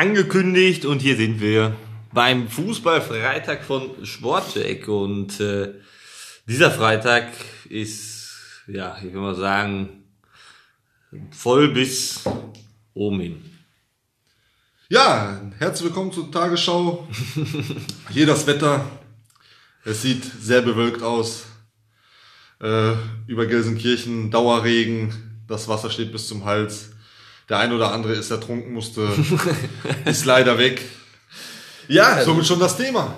angekündigt und hier sind wir beim Fußballfreitag von Sportcheck und äh, dieser Freitag ist, ja, ich will mal sagen, voll bis oben hin. Ja, herzlich willkommen zur Tagesschau. Hier das Wetter. Es sieht sehr bewölkt aus. Äh, über Gelsenkirchen Dauerregen. Das Wasser steht bis zum Hals. Der ein oder andere ist ertrunken, musste, ist leider weg. Ja, somit schon das Thema.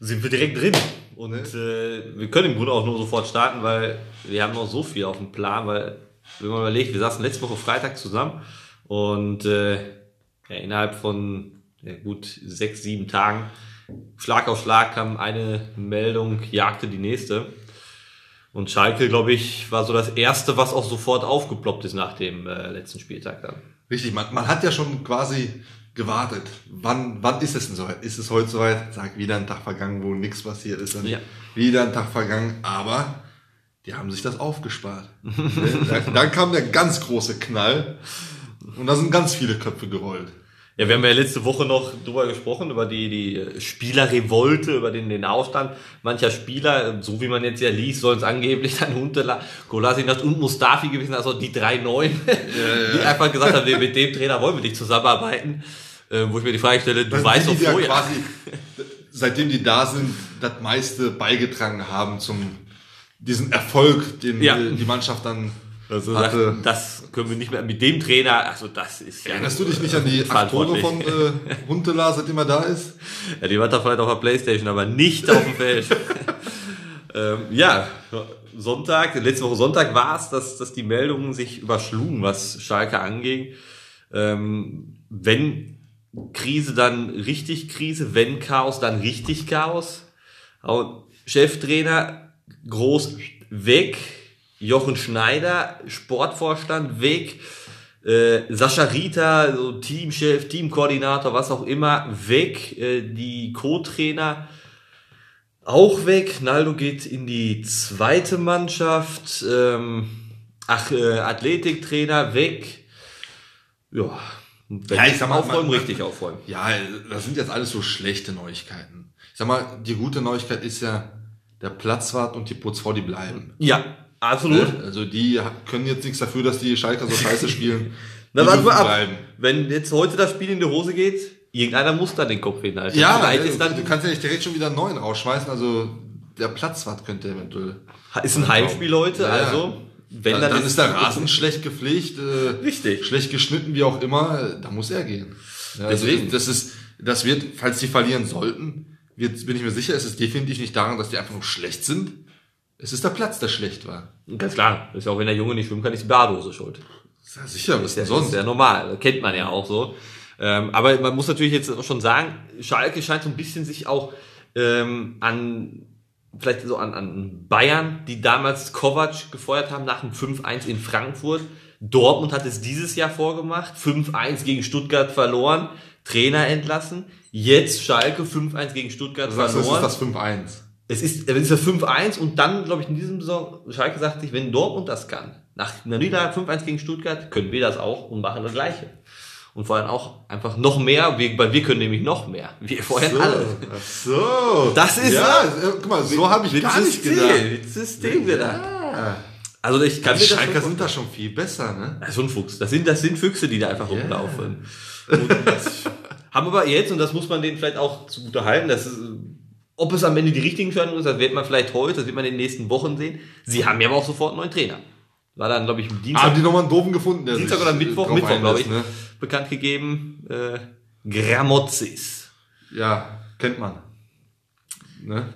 Sind wir direkt drin. Und äh, wir können im Grunde auch nur sofort starten, weil wir haben noch so viel auf dem Plan, weil, wenn man überlegt, wir saßen letzte Woche Freitag zusammen und äh, ja, innerhalb von ja, gut sechs, sieben Tagen, Schlag auf Schlag kam eine Meldung, jagte die nächste. Und Schalke, glaube ich, war so das erste, was auch sofort aufgeploppt ist nach dem äh, letzten Spieltag dann. Richtig, man, man hat ja schon quasi gewartet. Wann, wann ist es denn soweit? Ist es heute soweit? Sag, wieder ein Tag vergangen, wo nichts passiert ist. Dann Ja. Wieder ein Tag vergangen, aber die haben sich das aufgespart. dann, dann kam der ganz große Knall und da sind ganz viele Köpfe gerollt. Ja, wir haben ja letzte Woche noch drüber gesprochen, über die, die Spielerrevolte, über den, den Aufstand mancher Spieler. So wie man jetzt ja liest, sollen es angeblich dann Huntela, Golasinas und Mustafi gewesen, also die drei Neuen, die einfach gesagt haben, nee, mit dem Trainer wollen wir nicht zusammenarbeiten. Äh, wo ich mir die Frage stelle, du Weil weißt doch die ja vorher. quasi, seitdem die da sind, das meiste beigetragen haben zum diesen Erfolg, den Ja. die Mannschaft dann also hatte. sagt, das können wir nicht mehr mit dem Trainer, also das ist ja. Erinnerst du dich nicht an die acht Tore von äh, Huntela, seitdem er da ist? Ja, die war da vielleicht auf der Playstation, aber nicht auf dem Feld. ähm, ja, Sonntag, letzte Woche Sonntag war es, dass, dass die Meldungen sich überschlugen, was Schalke anging. Ähm, wenn Krise, dann richtig Krise, wenn Chaos, dann richtig Chaos. Und Cheftrainer groß weg, Jochen Schneider, Sportvorstand weg, äh, Sascha Rita, so Teamchef, Teamkoordinator, was auch immer, weg. Äh, die Co-Trainer auch weg. Naldo geht in die zweite Mannschaft. Ähm, ach, äh, Athletiktrainer weg. Ja, wenn Ja, ich sag mal, aufräumen, man- richtig aufräumen. Ja, das sind jetzt alles so schlechte Neuigkeiten. Ich sag mal, die gute Neuigkeit ist ja, der Platzwart und die Putzfrau, die bleiben. Ja, absolut. Ne? Also die können jetzt nichts dafür, dass die Schalker so scheiße spielen. Na, warte mal ab. bleiben. Wenn jetzt heute das Spiel in die Hose geht, irgendeiner muss dann den Kopf hinhalten. Ja, ist dann du kannst ja nicht direkt schon wieder einen neuen rausschmeißen. Also der Platzwart könnte eventuell. ist ein Heimspiel heute, Ja, also wenn Dann, dann, dann ist der Rasen schlecht gepflegt, äh, Richtig. schlecht geschnitten, wie auch immer. Da muss er gehen. Ja, also Deswegen. das ist, das wird, falls die verlieren sollten, wird, bin ich mir sicher, es ist definitiv nicht daran, dass die einfach nur schlecht sind. Es ist der Platz, der schlecht war. Ganz klar, ist ja auch wenn der Junge nicht schwimmen kann, ist die Badehose schuld. Ja, sicher, was Ist ja, denn sonst? ist ja normal, das kennt man ja auch so. Ähm, aber man muss natürlich jetzt auch schon sagen, Schalke scheint so ein bisschen sich auch ähm, an vielleicht so an, an Bayern, die damals Kovac gefeuert haben nach dem 5-1 in Frankfurt. Dortmund hat es dieses Jahr vorgemacht, 5-1 gegen Stuttgart verloren, Trainer entlassen. Jetzt Schalke 5-1 gegen Stuttgart Du sagst, es ist verloren. das 5-1. Es ist, es ist das 5-1 und dann, glaube ich, in diesem Saison, Schalke sagt sich, wenn Dortmund das kann, nach einer Niederlage 5-1 gegen Stuttgart, können wir das auch und machen das Gleiche. Und vor allem auch einfach noch mehr, wir- weil wir können nämlich noch mehr. Wir vorher alle. Ach so. Das ist ja. so. äh, Guck mal, so habe ich Mit gar nicht gedacht. mit System gedacht. Ja. Also ich kann Die Schalker schon sind da schon viel besser, ne? Das ist ein Fuchs. Das sind, das sind Füchse, die da einfach rumlaufen. Und das haben aber jetzt, und das muss man denen vielleicht auch zugute halten, das ist, ob es am Ende die richtigen Entscheidungen ist, das wird man vielleicht heute, das wird man in den nächsten Wochen sehen. Sie haben ja aber auch sofort einen neuen Trainer. War dann, glaube ich, Dienstag, Haben die nochmal einen doofen gefunden, der Dienstag oder Mittwoch, Mittwoch, glaube ich, einlässt, bekannt gegeben, äh, Gramozis. Ne? Ja, kennt man. Ne?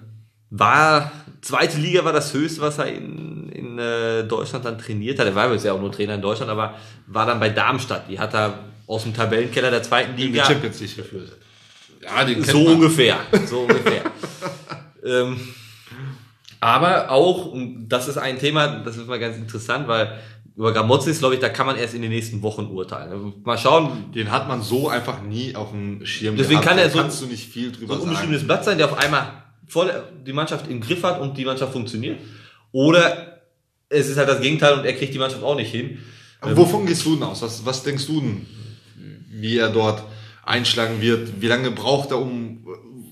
War, zweite Liga war das höchste, was er in, in äh, Deutschland dann trainiert hat. Er war jetzt ja auch nur Trainer in Deutschland, aber war dann bei Darmstadt. Die hat er aus dem Tabellenkeller der zweiten In die Liga Champions League geführt. Ja, den So ungefähr. So ungefähr. ähm, aber auch, und das ist ein Thema, das ist mal ganz interessant, weil über Gramozis, glaube ich, da kann man erst in den nächsten Wochen urteilen. Also Mal schauen, Den hat man so einfach nie auf dem Schirm Deswegen kann Da er so- kannst du nicht viel so drüber ein sagen. unbestimmtes Blatt sein, der auf einmal voll die Mannschaft im Griff hat und die Mannschaft funktioniert. Oder es ist halt das Gegenteil und er kriegt die Mannschaft auch nicht hin. Aber wovon gehst du denn aus? Was, was denkst du denn, wie er dort einschlagen wird? Wie lange braucht er, um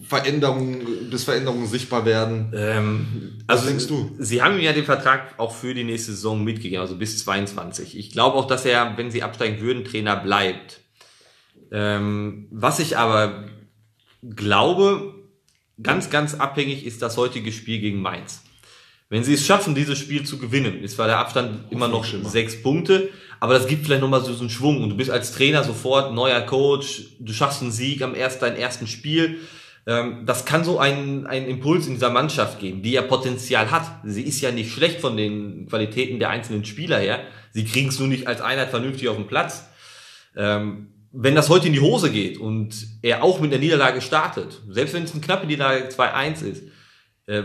Veränderungen, bis Veränderungen sichtbar werden? Ähm, Was also denkst du? Sie haben ihm ja den Vertrag auch für die nächste Saison mitgegeben, also bis 22. Ich glaube auch, dass er, wenn sie absteigen würden, Trainer bleibt. Ähm, was ich aber glaube, ganz, ganz abhängig ist das heutige Spiel gegen Mainz. Wenn sie es schaffen, dieses Spiel zu gewinnen, ist zwar der Abstand immer noch sechs Punkte, aber das gibt vielleicht nochmal so, so einen Schwung und du bist als Trainer sofort neuer Coach, du schaffst einen Sieg am ersten, deinem ersten Spiel. Ähm, das kann so einen, einen Impuls in dieser Mannschaft geben, die ja Potenzial hat. Sie ist ja nicht schlecht von den Qualitäten der einzelnen Spieler her. Sie kriegen es nur nicht als Einheit vernünftig auf den Platz. Ähm, wenn das heute in die Hose geht und er auch mit der Niederlage startet, selbst wenn es eine knappe Niederlage 2-1 ist, äh,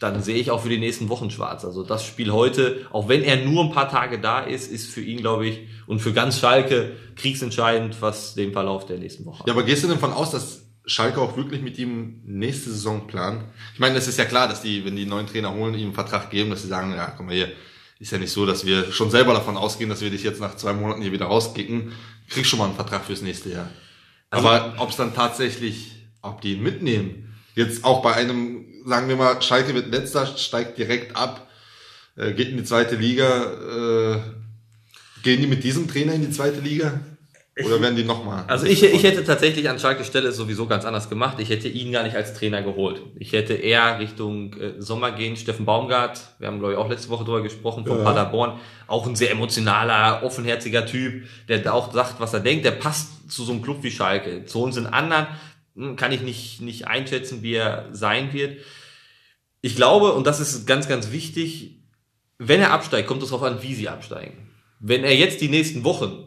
dann sehe ich auch für die nächsten Wochen schwarz. Also das Spiel heute, auch wenn er nur ein paar Tage da ist, ist für ihn, glaube ich, und für ganz Schalke kriegsentscheidend, was den Verlauf der nächsten Woche Ja, aber gehst du denn davon aus, dass Schalke auch wirklich mit ihm nächste Saison planen? Ich meine, es ist ja klar, dass die, wenn die neuen Trainer holen, ihm einen Vertrag geben, dass sie sagen, ja, guck mal hier, ist ja nicht so, dass wir schon selber davon ausgehen, dass wir dich jetzt nach zwei Monaten hier wieder rauskicken. Kriegst schon mal einen Vertrag fürs nächste Jahr. Also- aber ob es dann tatsächlich, ob die ihn mitnehmen, jetzt auch bei einem, sagen wir mal, Schalke wird letzter, steigt direkt ab, äh, geht in die zweite Liga, äh, gehen die mit diesem Trainer in die zweite Liga? Oder werden die nochmal? Also ich, ich hätte tatsächlich an Schalke Stelle es sowieso ganz anders gemacht. Ich hätte ihn gar nicht als Trainer geholt. Ich hätte eher Richtung äh, Sommer gehen. Steffen Baumgart, wir haben glaube ich auch letzte Woche drüber gesprochen, von Ja. Paderborn. Auch ein sehr emotionaler, offenherziger Typ, der da auch sagt, was er denkt. Der passt zu so einem Club wie Schalke. Zu unseren anderen hm, kann ich nicht, nicht einschätzen, wie er sein wird. Ich glaube, und das ist ganz, ganz wichtig, wenn er absteigt, kommt es darauf an, wie sie absteigen. Wenn er jetzt die nächsten Wochen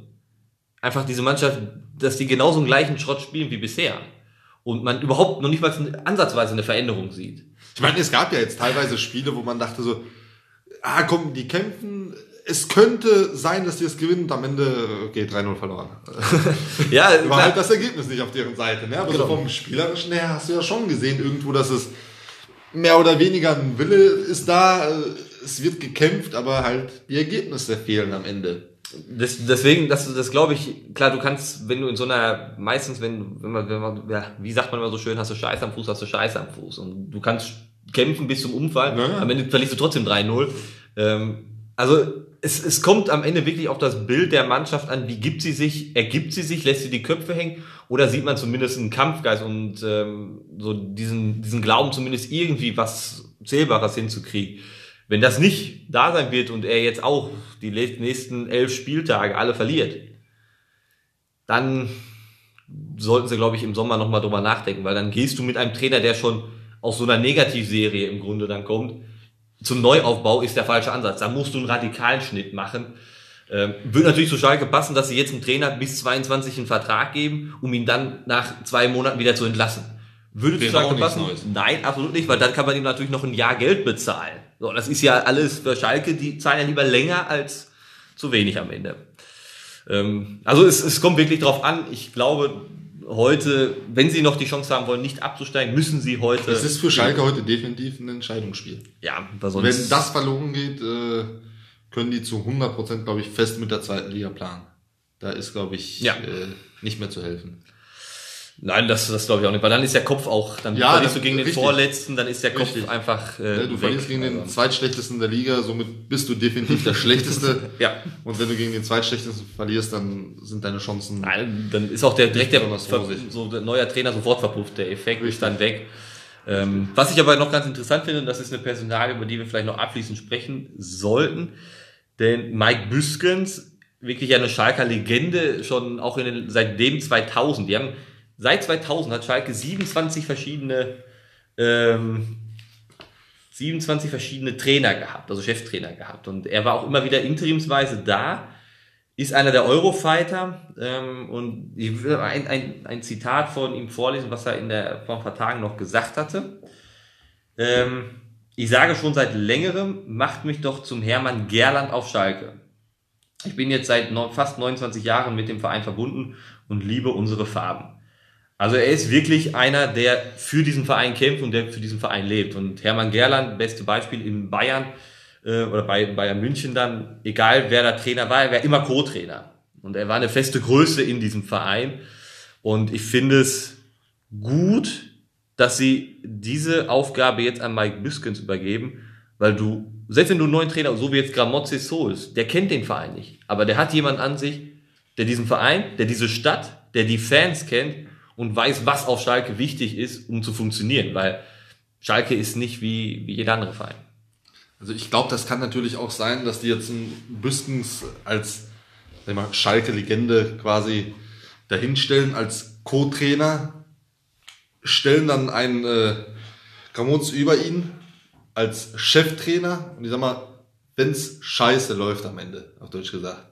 einfach diese Mannschaft, dass die genauso einen gleichen Schrott spielen wie bisher und man überhaupt noch nicht mal ansatzweise eine Veränderung sieht. Ich meine, es gab ja jetzt teilweise Spiele, wo man dachte so, ah komm, die kämpfen, es könnte sein, dass die es gewinnen und am Ende geht 3-0 verloren. Ja, War klar. halt das Ergebnis nicht auf deren Seite. Ne? Aber Genau. so vom Spielerischen her hast du ja schon gesehen irgendwo, dass es mehr oder weniger ein Wille ist da, äh, es wird gekämpft, aber halt die Ergebnisse fehlen am Ende. Das, deswegen, das, das glaube ich, klar, du kannst, wenn du in so einer, meistens, wenn, wenn man, wenn man, ja, wie sagt man immer so schön, hast du Scheiß am Fuß, hast du Scheiß am Fuß. Und du kannst kämpfen bis zum Unfall, Ja, ja. am Ende verlierst du trotzdem 3-0. Ähm, also, es, es kommt am Ende wirklich auf das Bild der Mannschaft an, wie gibt sie sich, ergibt sie sich, lässt sie die Köpfe hängen, oder sieht man zumindest einen Kampfgeist und ähm, so diesen, diesen Glauben, zumindest irgendwie was Zählbares hinzukriegen. Wenn das nicht da sein wird und er jetzt auch die nächsten elf Spieltage alle verliert, dann sollten sie, glaube ich, im Sommer nochmal drüber nachdenken, weil dann gehst du mit einem Trainer, der schon aus so einer Negativserie im Grunde dann kommt, zum Neuaufbau ist der falsche Ansatz. Da musst du einen radikalen Schnitt machen. Ähm, wird natürlich zu Schalke passen, dass sie jetzt dem Trainer bis 22 einen Vertrag geben, um ihn dann nach zwei Monaten wieder zu entlassen. Würde zu Wäre Schalke auch nichts passen? Nein, absolut nicht, weil dann kann man ihm natürlich noch ein Jahr Geld bezahlen. So, das ist ja alles für Schalke, die zahlen ja lieber länger als zu wenig am Ende. Ähm, also es, es kommt wirklich drauf an. Ich glaube, heute, wenn sie noch die Chance haben wollen, nicht abzusteigen, müssen sie heute. Es ist für Schalke heute definitiv ein Entscheidungsspiel. ja, weil sonst, Wenn das verloren geht, äh, können die zu 100% glaube ich fest mit der zweiten Liga planen. Da ist glaube ich Ja. äh, nicht mehr zu helfen. Nein, das, das glaube ich auch nicht, weil dann ist der Kopf auch, dann Ja, verlierst du gegen den richtig. Vorletzten, dann ist der Kopf Richtig. einfach. Äh, Ja, du weg. verlierst gegen den Also, zweitschlechtesten der Liga, somit bist du definitiv der Schlechteste. Ja. Und wenn du gegen den zweitschlechtesten verlierst, dann sind deine Chancen. Nein, dann ist auch der direkt der, so der neue Trainer sofort verpufft, der Effekt Richtig. ist dann weg. Ähm, was ich aber noch ganz interessant finde, und das ist eine Personalie, über die wir vielleicht noch abschließend sprechen sollten, denn Mike Büskens, wirklich eine Schalker Legende, schon auch in den, seitdem 2000, die haben, seit 2000 hat Schalke 27 verschiedene, ähm, 27 verschiedene Trainer gehabt, also Cheftrainer gehabt. Und er war auch immer wieder interimsweise da, ist einer der Eurofighter. Ähm, und ich will ein, ein, ein Zitat von ihm vorlesen, was er in der, vor ein paar Tagen noch gesagt hatte. Ähm, ich sage schon seit längerem, macht mich doch zum Hermann Gerland auf Schalke. Ich bin jetzt seit fast 29 Jahren mit dem Verein verbunden und liebe unsere Farben. Also er ist wirklich einer, der für diesen Verein kämpft und der für diesen Verein lebt. Und Hermann Gerland, beste Beispiel in Bayern äh, oder bei Bayern München dann, egal wer da Trainer war, er war immer Co-Trainer. Und er war eine feste Größe in diesem Verein. Und ich finde es gut, dass sie diese Aufgabe jetzt an Mike Biskens übergeben, weil du, selbst wenn du einen neuen Trainer, so wie jetzt Gramozzi Souls, der kennt den Verein nicht, aber der hat jemand an sich, der diesen Verein, der diese Stadt, der die Fans kennt und weiß, was auf Schalke wichtig ist, um zu funktionieren, weil Schalke ist nicht wie, wie jeder andere Verein. Also ich glaube, das kann natürlich auch sein, dass die jetzt einen Büskens als Schalke-Legende quasi dahinstellen als Co-Trainer, stellen dann einen äh, Gramotz über ihn als Cheftrainer und ich sag mal, wenn's scheiße läuft am Ende, auf Deutsch gesagt,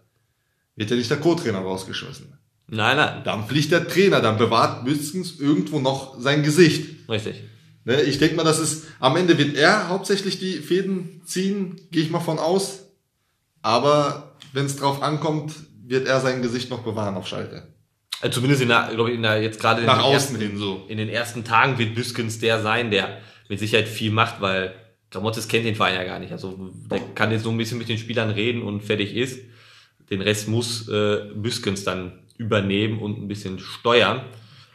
wird ja nicht der Co-Trainer rausgeschmissen. Nein, nein. Dann fliegt der Trainer, dann bewahrt Büskens irgendwo noch sein Gesicht. Richtig. Ne, ich denke mal, das ist, am Ende wird er hauptsächlich die Fäden ziehen, gehe ich mal von aus. Aber wenn es drauf ankommt, wird er sein Gesicht noch bewahren auf Schalke. Also zumindest in der, glaube ich, in der, jetzt gerade in Nach den außen ersten, hin so. in den ersten Tagen wird Büskens der sein, der mit Sicherheit viel macht, weil Gramottes kennt den Verein ja gar nicht. Also der kann jetzt so ein bisschen mit den Spielern reden und fertig ist. Den Rest muss äh, Büskens dann übernehmen und ein bisschen steuern.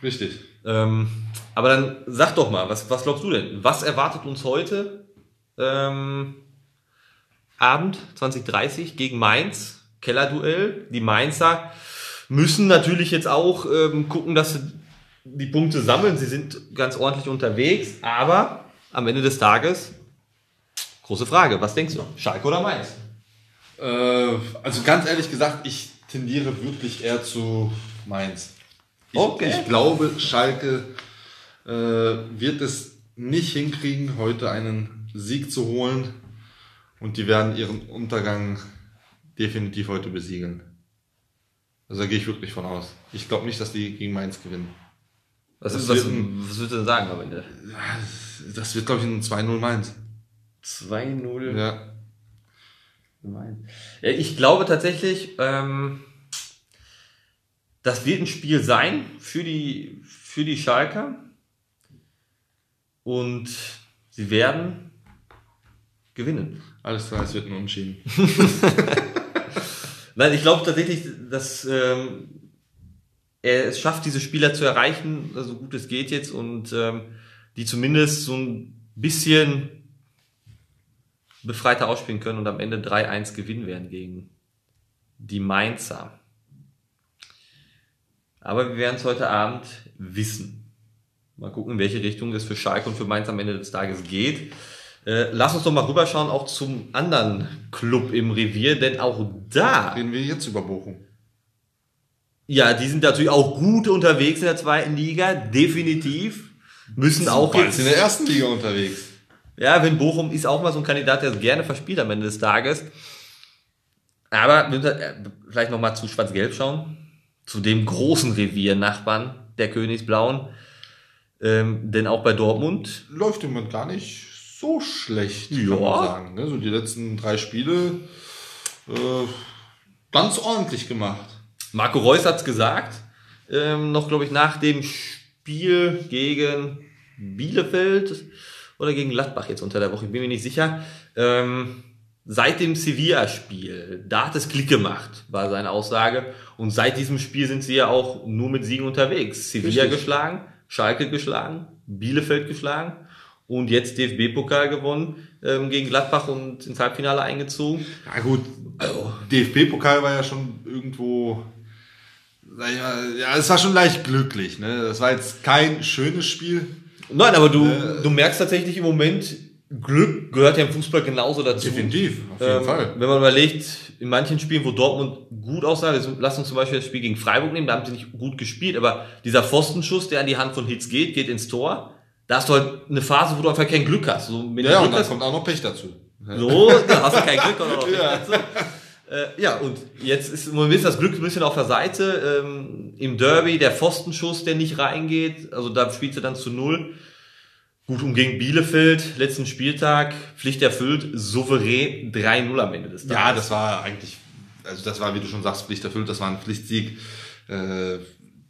Richtig. Ähm, aber dann sag doch mal, was, was glaubst du denn? Was erwartet uns heute ähm, Abend 2030 gegen Mainz? Kellerduell. Die Mainzer müssen natürlich jetzt auch ähm, gucken, dass sie die Punkte sammeln. Sie sind ganz ordentlich unterwegs, aber am Ende des Tages große Frage. Was denkst du? Schalke oder Mainz? Äh, also ganz ehrlich gesagt, ich tendiere wirklich eher zu Mainz. Ich, Okay. ich glaube, Schalke äh, wird es nicht hinkriegen, heute einen Sieg zu holen. Und die werden ihren Untergang definitiv heute besiegeln. Also da gehe ich wirklich von aus. Ich glaube nicht, dass die gegen Mainz gewinnen. Was, Das was, wird ein- was würdest du denn sagen am Ende? Das wird, glaube ich, ein 2-0 Mainz. 2-0 Ja. Gemein. Ich glaube tatsächlich, ähm, das wird ein Spiel sein für die, für die Schalker. Und sie werden gewinnen. Alles klar, es wird ein Unschieden. Nein, ich glaube tatsächlich, dass ähm, er es schafft, diese Spieler zu erreichen, so gut es geht jetzt, und ähm, die zumindest so ein bisschen befreiter ausspielen können und am Ende 3-1 gewinnen werden gegen die Mainzer. Aber wir werden es heute Abend wissen. Mal gucken, in welche Richtung es für Schalke und für Mainz am Ende des Tages geht. Äh, lass uns doch mal rüberschauen, auch zum anderen Club im Revier, denn auch da, Reden wir jetzt über Bochum. ja, die sind natürlich auch gut unterwegs in der zweiten Liga, definitiv. Müssen auch jetzt, in der ersten Liga unterwegs. Ja, wenn Bochum ist auch mal so ein Kandidat, der es gerne verspielt am Ende des Tages. Aber müssen äh, vielleicht nochmal zu Schwarz-Gelb schauen, zu dem großen Revier-Nachbarn der Königsblauen. Ähm, denn auch bei Dortmund läuft im Moment gar nicht so schlecht, Ja. kann man sagen. Ne? So die letzten drei Spiele äh, ganz ordentlich gemacht. Marco Reus hat's gesagt, ähm, noch glaube ich nach dem Spiel gegen Bielefeld oder gegen Gladbach jetzt unter der Woche, ich bin mir nicht sicher. Ähm, seit dem Sevilla-Spiel, da hat es Klick gemacht, war seine Aussage. Und seit diesem Spiel sind sie ja auch nur mit Siegen unterwegs. Sevilla Richtig. geschlagen, Schalke geschlagen, Bielefeld geschlagen und jetzt DFB-Pokal gewonnen ähm, gegen Gladbach und ins Halbfinale eingezogen. Ja gut, Also, DFB-Pokal war ja schon irgendwo, sag ich mal, ja, es war schon leicht glücklich. Ne? Das war jetzt kein schönes Spiel. Nein, aber du, Äh, du merkst tatsächlich im Moment, Glück gehört ja im Fußball genauso dazu. Definitiv, auf jeden Ähm, Fall. Wenn man überlegt, in manchen Spielen, wo Dortmund gut aussah, lass uns zum Beispiel das Spiel gegen Freiburg nehmen, da haben sie nicht gut gespielt, aber dieser Pfostenschuss, der an die Hand von Hitz geht, geht ins Tor. Da hast du halt eine Phase, wo du einfach kein Glück hast. So, wenn du Ja, Glück und dann hast, kommt auch noch Pech dazu. so, da hast du kein Glück oder noch Ja. dazu. Äh, ja, und jetzt ist Moment ist das Glück ein bisschen auf der Seite. Ähm, Im Derby der Pfostenschuss, der nicht reingeht, also da spielst du dann zu null. Gut, und gegen Bielefeld, letzten Spieltag, Pflicht erfüllt, souverän 3-0 am Ende des Tages. Ja, das war eigentlich, also das war, wie du schon sagst, Pflicht erfüllt, das war ein Pflichtsieg. Äh,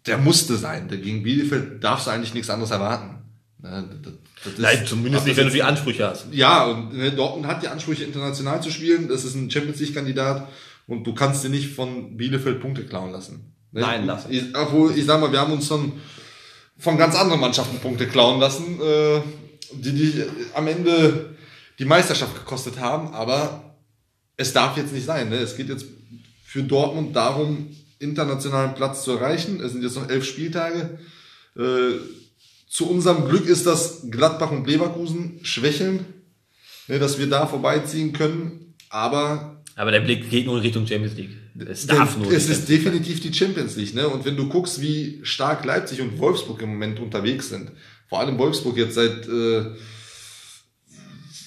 der musste sein. Der Gegen Bielefeld darfst du eigentlich nichts anderes erwarten. Ne, das- das ist- Nein, zumindest nicht, wenn du die Ansprüche hast. Ja, und ne, Dortmund hat die Ansprüche, international zu spielen. Das ist ein Champions League-Kandidat. Und du kannst dir nicht von Bielefeld Punkte klauen lassen. Ne? Nein, ich, obwohl, ich sag mal, wir haben uns schon von ganz anderen Mannschaften Punkte klauen lassen, äh, die, die am Ende die Meisterschaft gekostet haben, aber es darf jetzt nicht sein. Ne? Es geht jetzt für Dortmund darum, internationalen Platz zu erreichen. Es sind jetzt noch elf Spieltage. Äh, zu unserem Glück ist das Gladbach und Leverkusen schwächeln, ne, dass wir da vorbeiziehen können. Aber aber der Blick geht nur in Richtung Champions League. Es darf nur. Es ist definitiv die Champions League, ne? Und wenn du guckst, wie stark Leipzig und Wolfsburg im Moment unterwegs sind, vor allem Wolfsburg jetzt seit, äh,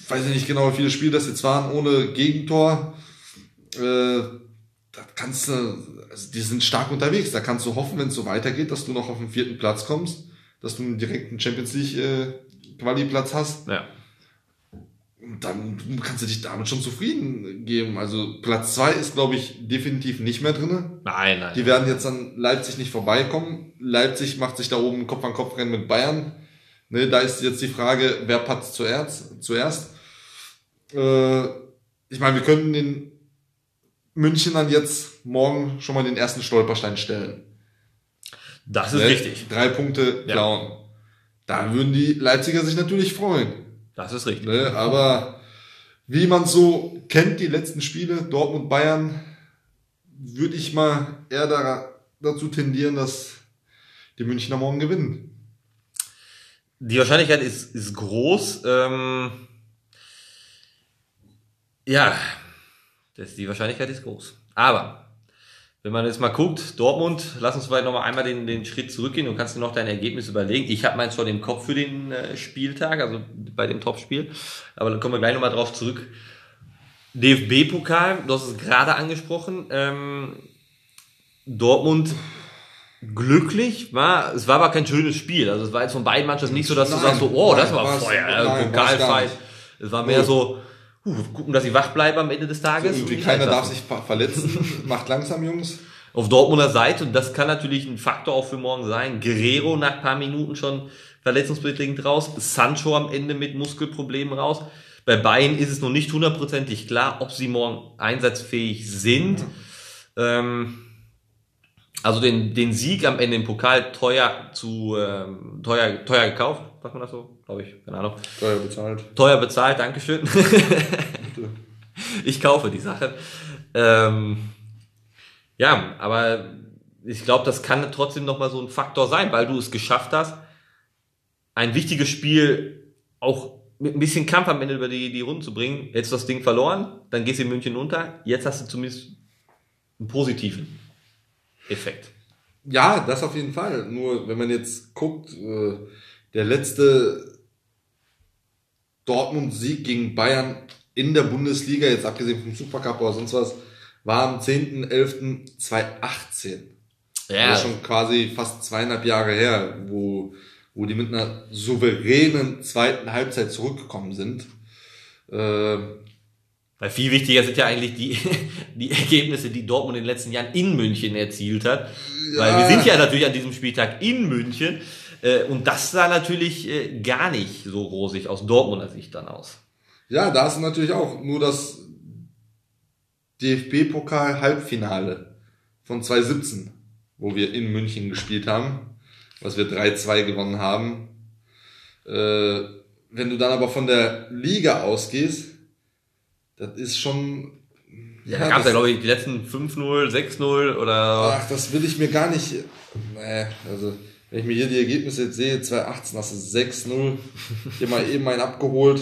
weiß ich nicht genau, wie viele Spiele das jetzt waren, ohne Gegentor, äh, da kannst du, also die sind stark unterwegs. Da kannst du hoffen, wenn es so weitergeht, dass du noch auf den vierten Platz kommst, dass du einen direkten Champions League äh, Quali-Platz hast. Ja dann kannst du dich damit schon zufrieden geben. Also Platz zwei ist, glaube ich, definitiv nicht mehr drinne. Nein, nein. Die werden jetzt an Leipzig nicht vorbeikommen. Leipzig macht sich da oben Kopf an Kopf rennen mit Bayern. Ne, da ist jetzt die Frage, wer patzt zuerst? zuerst. Äh, ich meine, wir könnten den Münchenern jetzt morgen schon mal den ersten Stolperstein stellen. Das ist ne? richtig. Drei Punkte klauen. Ja. Da würden die Leipziger sich natürlich freuen. Das ist richtig. Ne, aber wie man so kennt, die letzten Spiele, Dortmund, Bayern, würde ich mal eher da, dazu tendieren, dass die Münchner morgen gewinnen. Die Wahrscheinlichkeit ist, ist groß. Ähm, ja, das, die Wahrscheinlichkeit ist groß. Aber wenn man jetzt mal guckt, Dortmund, lass uns vielleicht nochmal einmal den, den Schritt zurückgehen und kannst dir noch dein Ergebnis überlegen. Ich habe meins schon im Kopf für den äh, Spieltag, also bei dem Topspiel. Aber dann kommen wir gleich nochmal drauf zurück. DFB-Pokal, du hast es gerade angesprochen. Ähm, Dortmund glücklich war, es war aber kein schönes Spiel. Also es war jetzt von beiden Mannschaften nicht so, dass nein, du sagst so, oh, nein, das war Feuer, Pokalfight. Es war mehr so, gucken, dass sie wach bleiben am Ende des Tages. So, keiner darf sich verletzen. Macht langsam, Jungs. Auf Dortmunder Seite, und das kann natürlich ein Faktor auch für morgen sein, Guerrero nach paar Minuten schon verletzungsbedingt raus, Sancho am Ende mit Muskelproblemen raus. Bei Bayern ist es noch nicht hundertprozentig klar, ob sie morgen einsatzfähig sind. Mhm. Ähm, also den, den Sieg am Ende im Pokal teuer zu ähm, teuer, teuer gekauft, sagt man das so? Glaube ich, keine Ahnung. Teuer bezahlt. Teuer bezahlt, Dankeschön. ich kaufe die Sache. Ähm, ja, aber ich glaube, das kann trotzdem nochmal so ein Faktor sein, weil du es geschafft hast, ein wichtiges Spiel auch mit ein bisschen Kampf am Ende über die, die Runden zu bringen. Jetzt das Ding verloren, dann gehst du in München unter. Jetzt hast du zumindest einen positiven Effekt. Ja, das auf jeden Fall. Nur wenn man jetzt guckt, äh, der letzte Dortmund-Sieg gegen Bayern in der Bundesliga, jetzt abgesehen vom Supercup oder sonst was, war am 10.11.2018. Ja. Das ist schon quasi fast zweieinhalb Jahre her, wo, wo die mit einer souveränen zweiten Halbzeit zurückgekommen sind. Äh, weil viel wichtiger sind ja eigentlich die, die Ergebnisse, die Dortmund in den letzten Jahren in München erzielt hat. Ja. Weil wir sind ja natürlich an diesem Spieltag in München. Äh, und das sah natürlich äh, gar nicht so rosig aus Dortmunder Sicht dann aus. Ja, da ist natürlich auch nur das DFB-Pokal-Halbfinale von 2017, wo wir in München gespielt haben, was wir 3-2 gewonnen haben. Äh, wenn du dann aber von der Liga ausgehst, das ist schon. Ja, da gab es ja, glaube ich, die letzten 5-0, 6-0 oder. Ach, das will ich mir gar nicht. Nee, also, wenn ich mir hier die Ergebnisse jetzt sehe, 2018 hast du 6-0, hier mal eben einen abgeholt.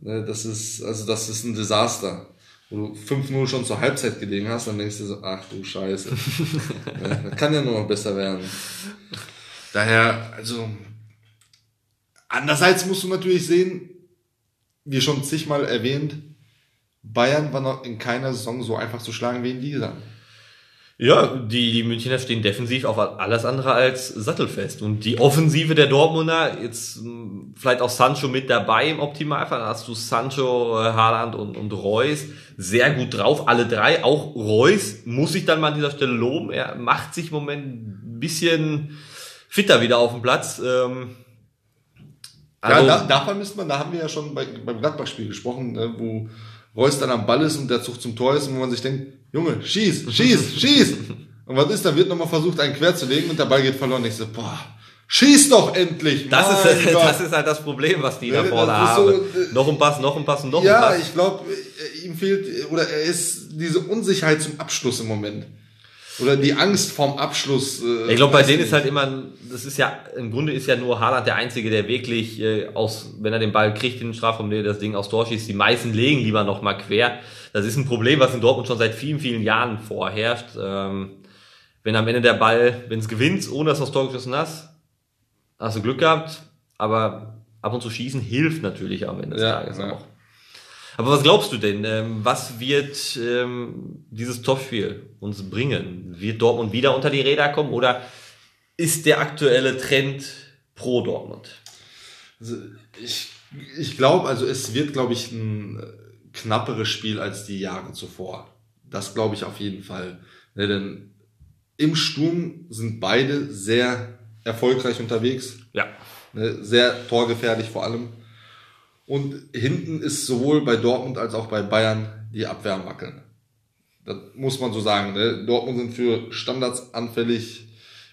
Ne, das ist, also, das ist ein Desaster. Wo du 5-0 schon zur Halbzeit gelegen hast, dann denkst du so, ach du Scheiße. ja, das kann ja nur noch besser werden. Daher, also, andererseits musst du natürlich sehen, wie schon zigmal erwähnt, Bayern war noch in keiner Saison so einfach zu schlagen wie in dieser. Ja, die, die Münchner stehen defensiv auf alles andere als sattelfest. Und die Offensive der Dortmunder, jetzt hm, vielleicht auch Sancho mit dabei im Optimalfall, dann hast du Sancho, äh, Haaland und, und Reus sehr gut drauf, alle drei. Auch Reus muss ich dann mal an dieser Stelle loben. Er macht sich im Moment ein bisschen fitter wieder auf dem Platz. Ähm, also, ja, da, davon müsste man, da haben wir ja schon bei, beim Gladbach-Spiel gesprochen, ne, wo Reus dann am Ball ist und der Zug zum Tor ist und wo man sich denkt, Junge, schieß, schieß, schieß. Und was ist, dann wird nochmal versucht, einen quer zu legen und der Ball geht verloren. Ich so, boah, schieß doch endlich! Das ist, Gott. das ist halt das Problem, was die da Ja, vorne haben. so, äh, noch ein Pass, noch ein Pass, noch ein Ja, Pass. ich glaube, ihm fehlt, oder er ist diese Unsicherheit zum Abschluss im Moment. Oder die Angst vorm Abschluss. äh, Ich glaube, bei denen ist halt immer, das ist ja, im Grunde ist ja nur Haaland der Einzige, der wirklich äh, aus, wenn er den Ball kriegt in den Strafraum, der das Ding aufs Tor schießt. Die meisten legen lieber noch mal quer. Das ist ein Problem, was in Dortmund schon seit vielen, vielen Jahren vorherrscht. Ähm, wenn am Ende der Ball, wenn es gewinnt, ohne dass du aufs Tor geschossen hast, hast du Glück gehabt. Aber ab und zu schießen hilft natürlich am Ende des Ja, Tages ja. auch. Aber was glaubst du denn? Ähm, was wird ähm, dieses Topspiel uns bringen? Wird Dortmund wieder unter die Räder kommen oder ist der aktuelle Trend pro Dortmund? Also ich ich glaube, also es wird, glaube ich, ein äh, knapperes Spiel als die Jahre zuvor. Das glaube ich auf jeden Fall. Ne, denn im Sturm sind beide sehr erfolgreich unterwegs. Ja. Ne, sehr torgefährlich vor allem. Und hinten ist sowohl bei Dortmund als auch bei Bayern die Abwehr am Wackeln. Das muss man so sagen. Ne? Dortmund sind für Standards anfällig,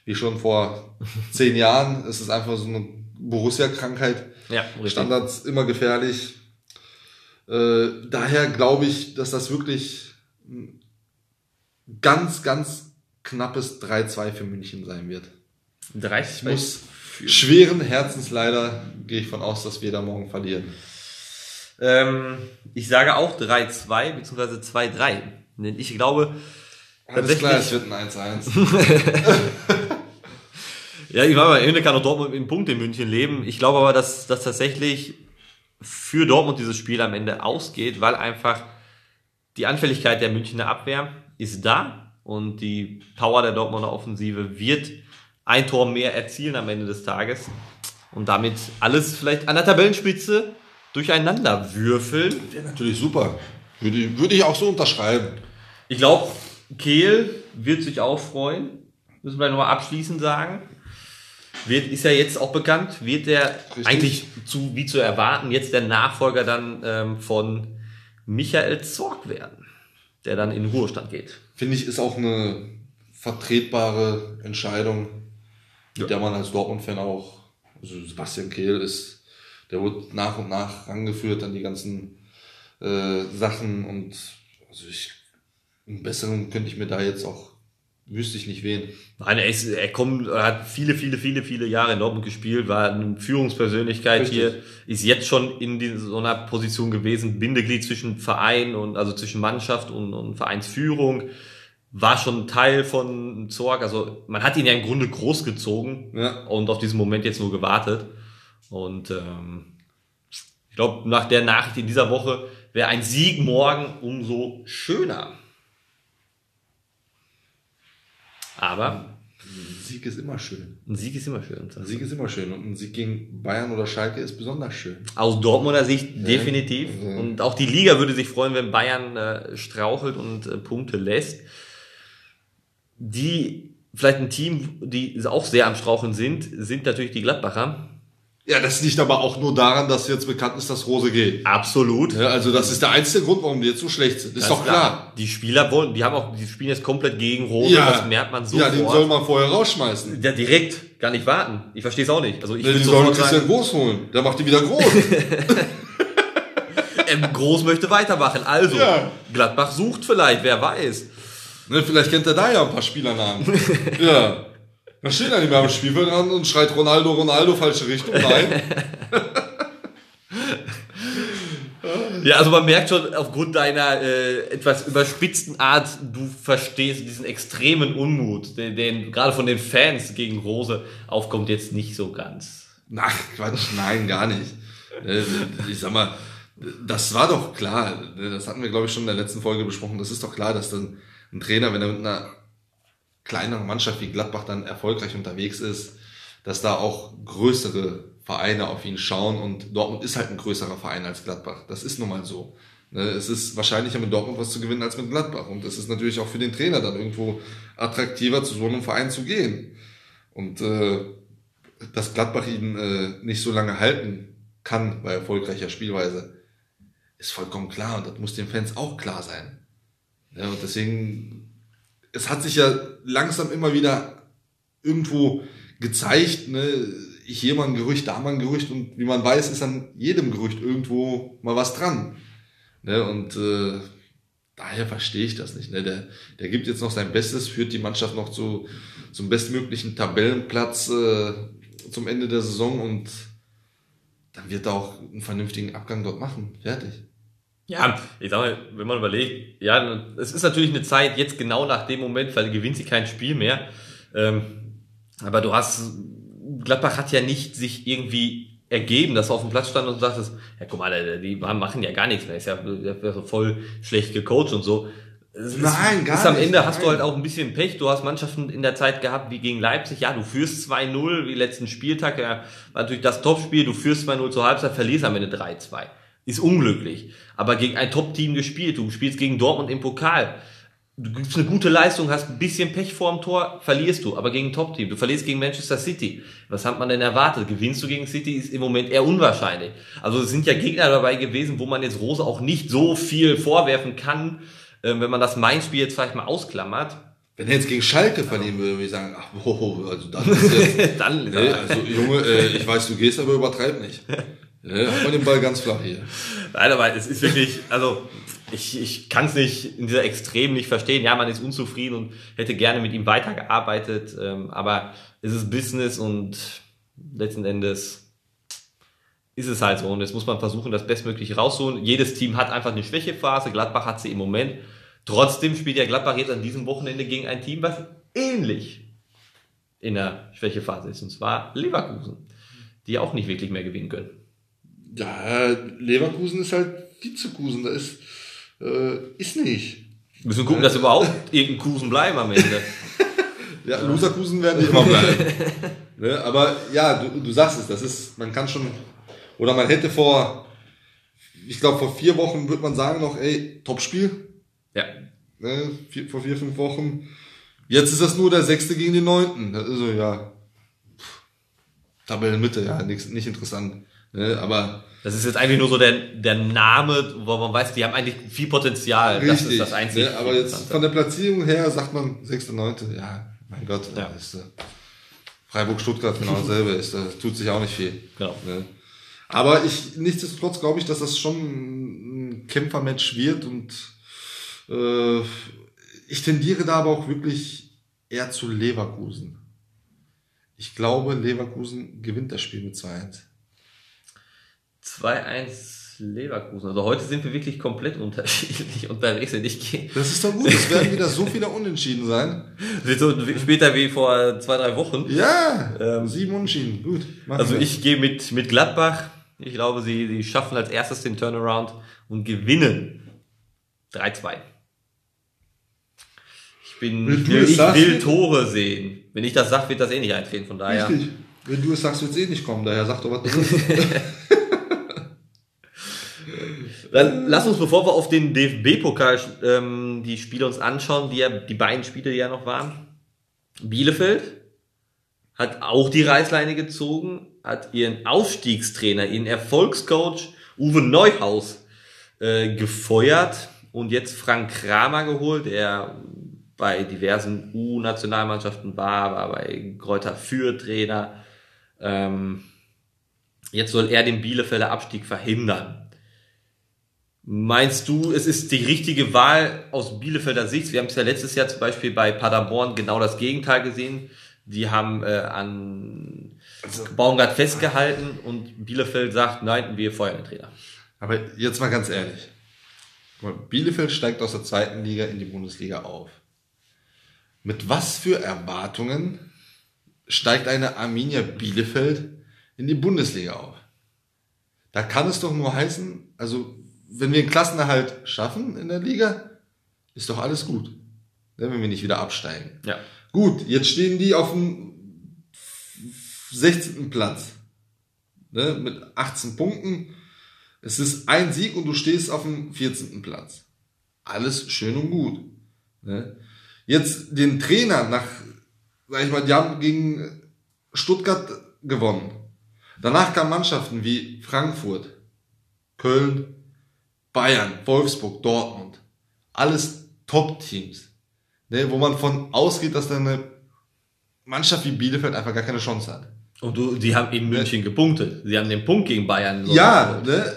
wie schon vor zehn Jahren. Es ist einfach so eine Borussia-Krankheit. Ja, richtig. Standards immer gefährlich. Äh, daher glaube ich, dass das wirklich ein ganz, ganz knappes 3-2 für München sein wird. 30 Muss schweren Herzens leider gehe ich von aus, dass wir da morgen verlieren. ähm, ich sage auch 3-2 bzw. 2-3. Denn ich glaube, Alles klar, es wird ein 1-1. ja, ich war mal, Ende kann auch Dortmund mit einem Punkt in München leben. Ich glaube aber, dass, dass tatsächlich für Dortmund dieses Spiel am Ende ausgeht, weil einfach die Anfälligkeit der Münchner Abwehr ist da und die Power der Dortmunder Offensive wird ein Tor mehr erzielen am Ende des Tages und damit alles vielleicht an der Tabellenspitze durcheinander würfeln. Wäre natürlich super. Würde, ich- würde ich auch so unterschreiben. Ich glaube, Kehl wird sich auch freuen. Müssen wir nochmal abschließend sagen. Wird, ist ja jetzt auch bekannt, wird der Richtig. eigentlich zu, wie zu erwarten, jetzt der Nachfolger dann ähm, von Michael Zorg werden, der dann in den Ruhestand geht. Finde ich, ist auch eine vertretbare Entscheidung, mit der man als Dortmund-Fan auch, also Sebastian Kehl ist, der wird nach und nach rangeführt an die ganzen äh, Sachen und also ich, einen besseren könnte ich mir da jetzt auch, wüsste ich nicht wen. Nein, er, ist, er kommt, er hat viele, viele, viele, viele Jahre in Dortmund gespielt, war eine Führungspersönlichkeit Richtig. hier, ist jetzt schon in die, so einer Position gewesen, Bindeglied zwischen Verein und also zwischen Mannschaft und, und Vereinsführung, war schon Teil von Zorg. Also man hat ihn ja im Grunde großgezogen Ja. und auf diesen Moment jetzt nur gewartet. Und ähm, ich glaube, nach der Nachricht in dieser Woche wäre ein Sieg morgen umso schöner. Aber Ein Sieg ist immer schön. ein Sieg ist immer schön. Ein Sieg ist immer schön und ein Sieg gegen Bayern oder Schalke ist besonders schön. Aus Dortmunder Sicht definitiv. Ja. Und auch die Liga würde sich freuen, wenn Bayern äh, strauchelt und äh, Punkte lässt. Die, vielleicht ein Team, die auch sehr am Straucheln sind, sind natürlich die Gladbacher. Ja, das liegt aber auch nur daran, dass jetzt bekannt ist, dass Rose geht. Absolut. Ja, also das ist der einzige Grund, warum die jetzt so schlecht sind. Ist doch klar. Die Spieler wollen, die haben auch, die spielen jetzt komplett gegen Rose, das merkt man ja, sofort. den soll man vorher rausschmeißen. ja, direkt, gar nicht warten. Ich verstehe es auch nicht. Also ich Ja, würde die sollen Christian Groß holen. Der macht die wieder groß. ähm, Groß möchte weitermachen. Also, Ja. Gladbach sucht vielleicht, wer weiß. Ne, vielleicht kennt er da ja ein paar Spielernamen. ja. Da steht er nicht mehr am Spielfeld an und schreit Ronaldo, Ronaldo, falsche Richtung. Nein. Ja, also man merkt schon aufgrund deiner äh, etwas überspitzten Art, du verstehst diesen extremen Unmut, den, den gerade von den Fans gegen Rose aufkommt, jetzt nicht so ganz. Ach, Quatsch, nein, gar nicht. Äh, Ich sag mal, das war doch klar. Das hatten wir, glaube ich, schon in der letzten Folge besprochen. Das ist doch klar, dass dann ein Trainer, wenn er mit einer kleineren Mannschaft wie Gladbach dann erfolgreich unterwegs ist, dass da auch größere Vereine auf ihn schauen und Dortmund ist halt ein größerer Verein als Gladbach. Das ist nun mal so. Ne, Es ist wahrscheinlicher mit Dortmund was zu gewinnen als mit Gladbach und es ist natürlich auch für den Trainer dann irgendwo attraktiver zu so einem Verein zu gehen. Und äh, dass Gladbach ihn äh, nicht so lange halten kann bei erfolgreicher Spielweise, ist vollkommen klar und das muss den Fans auch klar sein. Ja, und deswegen es hat sich ja langsam immer wieder irgendwo gezeigt, ne, hier mal ein Gerücht, da mal ein Gerücht und wie man weiß, ist an jedem Gerücht irgendwo mal was dran. Ne, und äh, daher verstehe ich das nicht. Ne? Der, der gibt jetzt noch sein Bestes, führt die Mannschaft noch zu, zum bestmöglichen Tabellenplatz äh, zum Ende der Saison und dann wird er auch einen vernünftigen Abgang dort machen. Fertig. Ja, ich sag mal, wenn man überlegt, ja, es ist natürlich eine Zeit jetzt genau nach dem Moment, weil gewinnt sie kein Spiel mehr. Ähm, aber du hast, Gladbach hat ja nicht sich irgendwie ergeben, dass er auf dem Platz stand und sagtest, ja guck mal, die machen ja gar nichts mehr, ist ja, ja voll schlecht gecoacht und so. Es Nein, gar ist am Ende hast nein. du halt auch ein bisschen Pech. Du hast Mannschaften in der Zeit gehabt wie gegen Leipzig. Ja, du führst 2-0 wie letzten Spieltag. Ja, war natürlich das Topspiel. Du führst 2-0 zur Halbzeit, verlierst am Ende 3-2. Ist unglücklich. Aber gegen ein Top-Team gespielt. Du spielst gegen Dortmund im Pokal. Du gibst eine gute Leistung, hast ein bisschen Pech vorm Tor, verlierst du. Aber gegen ein Top-Team. Du verlierst gegen Manchester City. Was hat man denn erwartet? Gewinnst du gegen City ist im Moment eher unwahrscheinlich. Also es sind ja Gegner dabei gewesen, wo man jetzt Rose auch nicht so viel vorwerfen kann, ähm, wenn man das Main-Spiel jetzt vielleicht mal ausklammert. Wenn er jetzt gegen Schalke verlieren würde, würde ich sagen, ach, wow, also das ist jetzt, Dann, ne, also Junge, äh, ich weiß, du gehst, aber übertreib nicht. Ne, halt mal den Ball ganz flach hier. Nein, aber es ist wirklich, also ich, ich kann es nicht in dieser Extrem nicht verstehen. Ja, man ist unzufrieden und hätte gerne mit ihm weitergearbeitet, ähm, aber es ist Business und letzten Endes ist es halt so. Und jetzt muss man versuchen, das Bestmögliche rauszuholen. Jedes Team hat einfach eine Schwächephase. Gladbach hat sie im Moment. Trotzdem spielt ja Gladbach jetzt an diesem Wochenende gegen ein Team, was ähnlich in der Schwächephase ist. Und zwar Leverkusen, die auch nicht wirklich mehr gewinnen können. Ja, Leverkusen ist halt Vizekusen, da ist, äh, ist nicht. Wir müssen gucken, dass überhaupt irgendein Kusen bleiben am Ende. Ja, Loserkusen werden die immer bleiben. ne? Aber ja, du, du sagst es, das ist, man kann schon, oder man hätte vor, ich glaube vor vier Wochen würde man sagen noch, ey, Topspiel, Ja. ne? vier, vor vier, fünf Wochen. Jetzt ist das nur der sechste gegen den neunten. Das ist so, ja, Tabellenmitte, ja, nicht, nicht interessant. Ne? Aber Das ist jetzt eigentlich nur so der, der Name, wo man weiß, die haben eigentlich viel Potenzial. das ist das Einzige. Ne? Aber jetzt von der Platzierung her sagt man sechste, neunte, ja, mein Gott, Ja. ist, äh, Freiburg-Stuttgart genau dasselbe ist, da tut sich auch nicht viel. Genau. Ne? Aber ich, nichtsdestotrotz glaube ich, dass das schon ein Kämpfermatch wird und äh, ich tendiere da aber auch wirklich eher zu Leverkusen. Ich glaube, Leverkusen gewinnt das Spiel mit 2-1. 2-1 Leverkusen. Also heute sind wir wirklich komplett unterschiedlich unterwegs. Und ich gehe Das ist doch gut, es werden wieder so viele Unentschieden sein. so später wie vor zwei, drei Wochen. Ja, Ähm, sieben Unentschieden, gut. Also wir. ich gehe mit, mit Gladbach. Ich glaube, sie, sie schaffen als erstes den Turnaround und gewinnen 3-2. Ich bin, ich will, ich will Tore sehen. Wenn ich das sage, wird das eh nicht eintreten. Von daher. Richtig. Wenn du es sagst, wird es eh nicht kommen, daher sag doch, was. Dann lass uns, bevor wir auf den DFB-Pokal ähm, die Spiele uns anschauen, die ja die beiden Spiele, die ja noch waren. Bielefeld hat auch die Reißleine gezogen, hat ihren Ausstiegstrainer, ihren Erfolgscoach Uwe Neuhaus äh, gefeuert und jetzt Frank Kramer geholt, der bei diversen U-Nationalmannschaften war, war bei Kräuter für Trainer. Ähm, jetzt soll er den Bielefelder Abstieg verhindern. Meinst du, es ist die richtige Wahl aus Bielefelder Sicht? Wir haben es ja letztes Jahr zum Beispiel bei Paderborn genau das Gegenteil gesehen. Die haben äh, an Baumgart festgehalten und Bielefeld sagt, nein, wir feuern den Trainer. Aber jetzt mal ganz ehrlich. Bielefeld steigt aus der zweiten Liga in die Bundesliga auf. Mit was für Erwartungen steigt eine Arminia Bielefeld in die Bundesliga auf? Da kann es doch nur heißen, also wenn wir einen Klassenerhalt schaffen in der Liga, ist doch alles gut. Wenn wir nicht wieder absteigen. Ja. Gut, jetzt stehen die auf dem 16. Platz. Ne, mit 18 Punkten. Es ist ein Sieg und du stehst auf dem 14. Platz. Alles schön und gut. Ne? Jetzt den Trainer nach, sag ich mal, die haben gegen Stuttgart gewonnen. Danach kamen Mannschaften wie Frankfurt, Köln, Bayern, Wolfsburg, Dortmund. Alles Top-Teams. ne, wo man von ausgeht, dass dann eine Mannschaft wie Bielefeld einfach gar keine Chance hat. Und du, die haben in München gepunktet. Sie haben den Punkt gegen Bayern. so Ja, ne,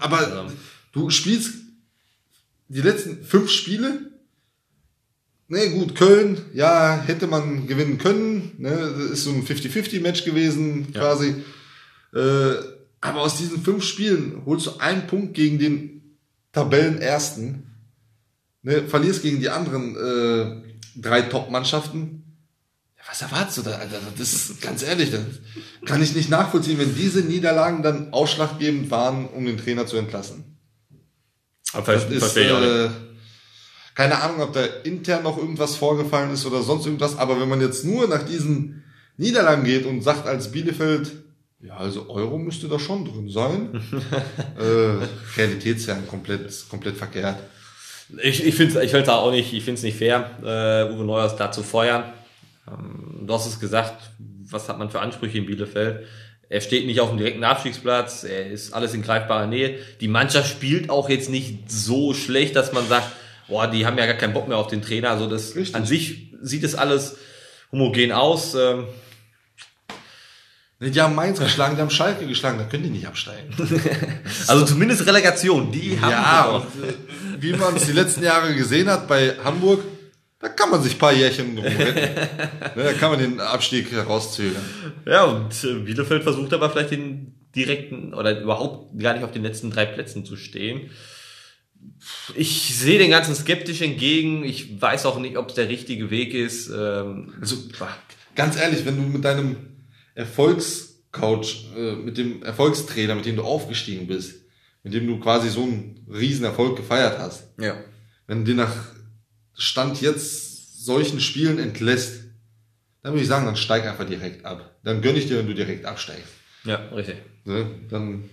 aber Ja. du spielst die letzten fünf Spiele. Ne, gut, Köln, ja, hätte man gewinnen können. Ne, das ist so ein 50-50-Match gewesen, Ja. quasi. Äh, aber aus diesen fünf Spielen holst du einen Punkt gegen den Tabellenersten. Ne, verlierst gegen die anderen äh, drei Top-Mannschaften. Ja, was erwartest du da? Alter? Das ist ganz ehrlich, das kann ich nicht nachvollziehen, wenn diese Niederlagen dann ausschlaggebend waren, um den Trainer zu entlassen. Aber Das ist, äh, keine Ahnung, ob da intern noch irgendwas vorgefallen ist oder sonst irgendwas, aber wenn man jetzt nur nach diesen Niederlagen geht und sagt als Bielefeld, ja, also Euro müsste da schon drin sein, äh, Realitätsfern komplett, komplett verkehrt. Ich, ich finde es ich find's auch nicht, ich find's nicht fair, äh, Uwe Neuers da zu feuern. Ähm, du hast es gesagt, was hat man für Ansprüche in Bielefeld? Er steht nicht auf dem direkten Abstiegsplatz, er ist alles in greifbarer Nähe. Die Mannschaft spielt auch jetzt nicht so schlecht, dass man sagt, boah, die haben ja gar keinen Bock mehr auf den Trainer. Also das Richtig. an sich sieht es alles homogen aus. Ähm, Die haben Mainz geschlagen, die haben Schalke geschlagen, da können die nicht absteigen. also zumindest Relegation, die haben ja, und, äh, wie man es die letzten Jahre gesehen hat bei Hamburg, da kann man sich ein paar Jährchen drum retten. ne, da kann man den Abstieg herauszögern. Ja, und äh, Bielefeld versucht aber vielleicht den direkten oder überhaupt gar nicht auf den letzten drei Plätzen zu stehen. Ich sehe den ganzen skeptisch entgegen. Ich weiß auch nicht, ob es der richtige Weg ist. Ähm, Also, ganz ehrlich, wenn du mit deinem Erfolgscoach, äh, mit dem Erfolgstrainer, mit dem du aufgestiegen bist, mit dem du quasi so einen riesen Erfolg gefeiert hast, ja. wenn du den nach Stand jetzt solchen Spielen entlässt, dann würde ich sagen, dann steig einfach direkt ab. Dann gönn ich dir, wenn du direkt absteigst. Ja, richtig. Ne? Dann,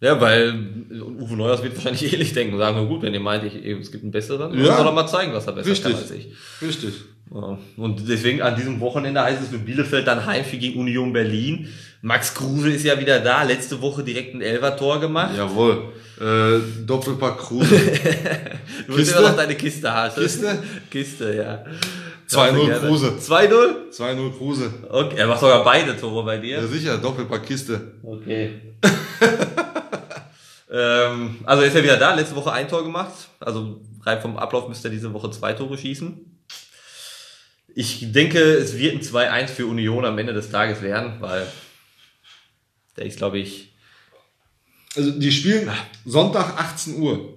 Ja, weil Uwe Neuers wird wahrscheinlich ähnlich denken und sagen, na gut, wenn ihr meint, ich, es gibt einen besseren, dann Ja. soll er mal zeigen, was er besser Richtig. kann als ich. richtig. Ja. Und deswegen an diesem Wochenende heißt es für Bielefeld dann Heimspiel gegen Union Berlin. Max Kruse ist ja wieder da, letzte Woche direkt ein Elfer-Tor gemacht. Jawohl. Äh, Doppelpack Kruse. Du Kiste? immer noch deine Kiste hast. Kiste? Kiste, ja. 2-0 Gerne. Kruse. 2-0? 2-0 Kruse. Okay, er macht sogar beide Tore bei Ja dir. sicher, Doppelpack Kiste. Okay. ähm, also er ist ja wieder da, letzte Woche ein Tor gemacht. Also rein vom Ablauf müsste er diese Woche zwei Tore schießen. Ich denke, es wird ein 2-1 für Union am Ende des Tages werden, weil der ist, glaube ich, Also die spielen Sonntag 18 Uhr.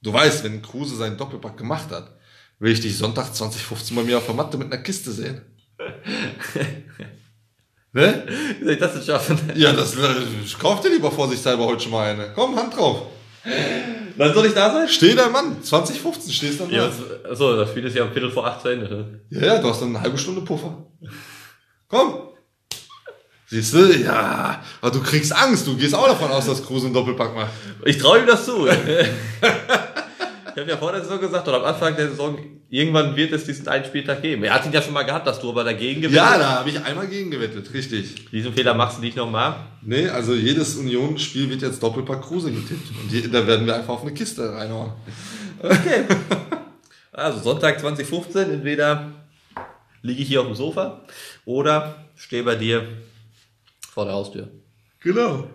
Du weißt, wenn Kruse seinen Doppelpack gemacht hat, will ich dich Sonntag 2015 bei mir auf der Matte mit einer Kiste sehen. ne? wie soll ich das denn schaffen? Ja, das äh, kauf dir lieber vorsichtshalber heute schon mal eine. Komm, Hand drauf. Wann soll ich da sein? Steh dein Mann. 2015 stehst dann Ja, da. achso, das Spiel ist ja um Viertel vor acht zu Ende. Ne? Ja, ja, du hast dann eine halbe Stunde Puffer. Komm. Siehst du? Ja. Aber du kriegst Angst. Du gehst auch davon aus, dass Kruse einen Doppelpack macht. Ich traue ihm das zu. ich habe ja vor der Saison gesagt, oder am Anfang der Saison, irgendwann wird es diesen einen Spieltag geben. Er hat ihn ja schon mal gehabt, dass du aber dagegen gewinnst. Ja, da habe ich einmal gegen gewettet. Richtig. Diesen Fehler machst du nicht nochmal. Nee, also jedes Union-Spiel wird jetzt Doppelpack Kruse getippt. Und die, da werden wir einfach auf eine Kiste reinhauen. Okay. Also Sonntag 2015, entweder liege ich hier auf dem Sofa oder stehe bei dir vor der Haustür. Genau.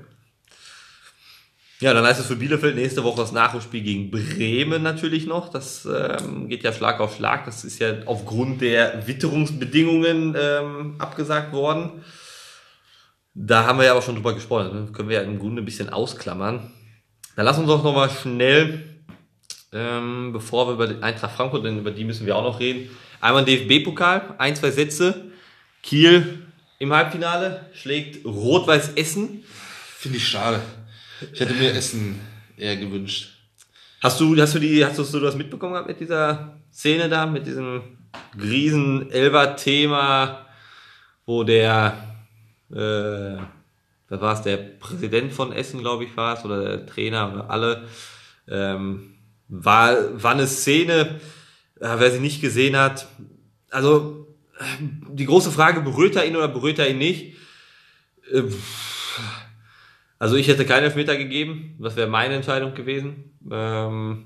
Ja, dann heißt es für Bielefeld nächste Woche das Nachholspiel gegen Bremen natürlich noch. Das ähm, geht ja Schlag auf Schlag. Das ist ja aufgrund der Witterungsbedingungen ähm, abgesagt worden. Da haben wir ja auch schon drüber gesprochen. Ne? Können wir ja im Grunde ein bisschen ausklammern. Dann lass uns doch noch mal schnell, ähm, bevor wir über die Eintracht Frankfurt, denn über die müssen wir auch noch reden. Einmal DFB-Pokal, ein, zwei Sätze. Kiel im Halbfinale schlägt Rot-Weiß Essen. Finde ich schade. Ich hätte mir Essen eher gewünscht. Hast du, hast du die, hast du, hast das mitbekommen mit dieser Szene da, mit diesem riesen Elber-Thema, wo der, äh, was war es, der Präsident von Essen, glaube ich, war es, oder der Trainer oder alle, ähm, war, war eine Szene, äh, wer sie nicht gesehen hat, also die große Frage, berührt er ihn oder berührt er ihn nicht? Äh, also ich hätte keinen Elfmeter gegeben, das wäre meine Entscheidung gewesen. Ähm,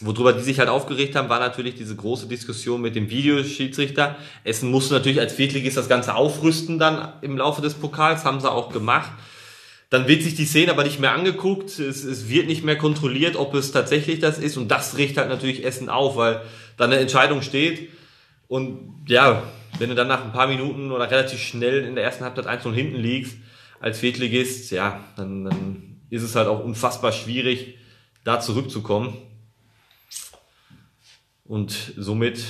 worüber die sich halt aufgeregt haben, war natürlich diese große Diskussion mit dem Videoschiedsrichter. Essen musste natürlich als Viertligist das Ganze aufrüsten dann im Laufe des Pokals, haben sie auch gemacht. Dann wird sich die Szene aber nicht mehr angeguckt, es, es wird nicht mehr kontrolliert, ob es tatsächlich das ist und das riecht halt natürlich Essen auf, weil dann eine Entscheidung steht und ja, wenn du dann nach ein paar Minuten oder relativ schnell in der ersten Halbzeit 1 hinten liegst als Viertligist, ja, dann, dann ist es halt auch unfassbar schwierig, da zurückzukommen. Und somit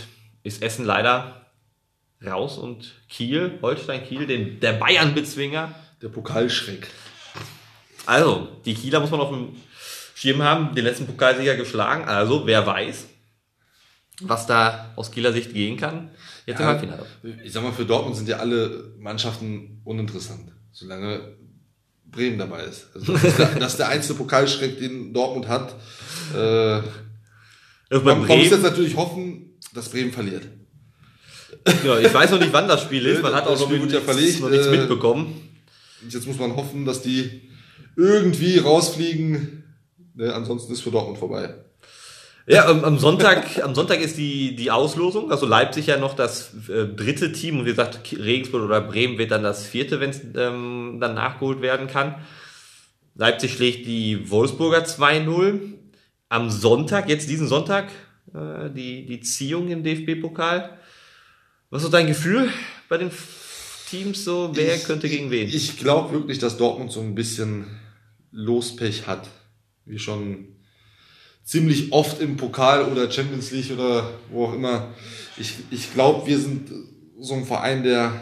ist Essen leider raus und Kiel, Holstein Kiel, den, der Bayern-Bezwinger. Der Pokalschreck. Also, die Kieler muss man auf dem Schirm haben, den letzten Pokalsieger geschlagen. Also, wer weiß, was da aus Kieler Sicht gehen kann. Jetzt ja, im Halbfinale. Ich sag mal, für Dortmund sind ja alle Mannschaften uninteressant, solange Bremen dabei ist. Also das, ist der, das ist der einzige Pokalschreck, den Dortmund hat. Äh, man, man muss jetzt natürlich hoffen, dass Bremen verliert. Ja, ich weiß noch nicht, wann das Spiel ist. Man hat auch noch, nichts, verlegt, noch nichts äh, mitbekommen. Jetzt muss man hoffen, dass die irgendwie rausfliegen. Ne, ansonsten ist für Dortmund vorbei. Ja, am Sonntag, am Sonntag ist die, die Auslosung. Also Leipzig ja noch das äh, dritte Team und wie gesagt, Regensburg oder Bremen wird dann das vierte, wenn es ähm, dann nachgeholt werden kann. Leipzig schlägt die Wolfsburger 2-0. Am Sonntag, jetzt diesen Sonntag, äh, die, die Ziehung im DFB-Pokal. Was ist dein Gefühl bei den Teams so? Wer ich, könnte gegen wen? Ich glaube wirklich, dass Dortmund so ein bisschen Lospech hat. Wie schon ziemlich oft im Pokal oder Champions League oder wo auch immer. Ich, ich glaube, wir sind so ein Verein, der.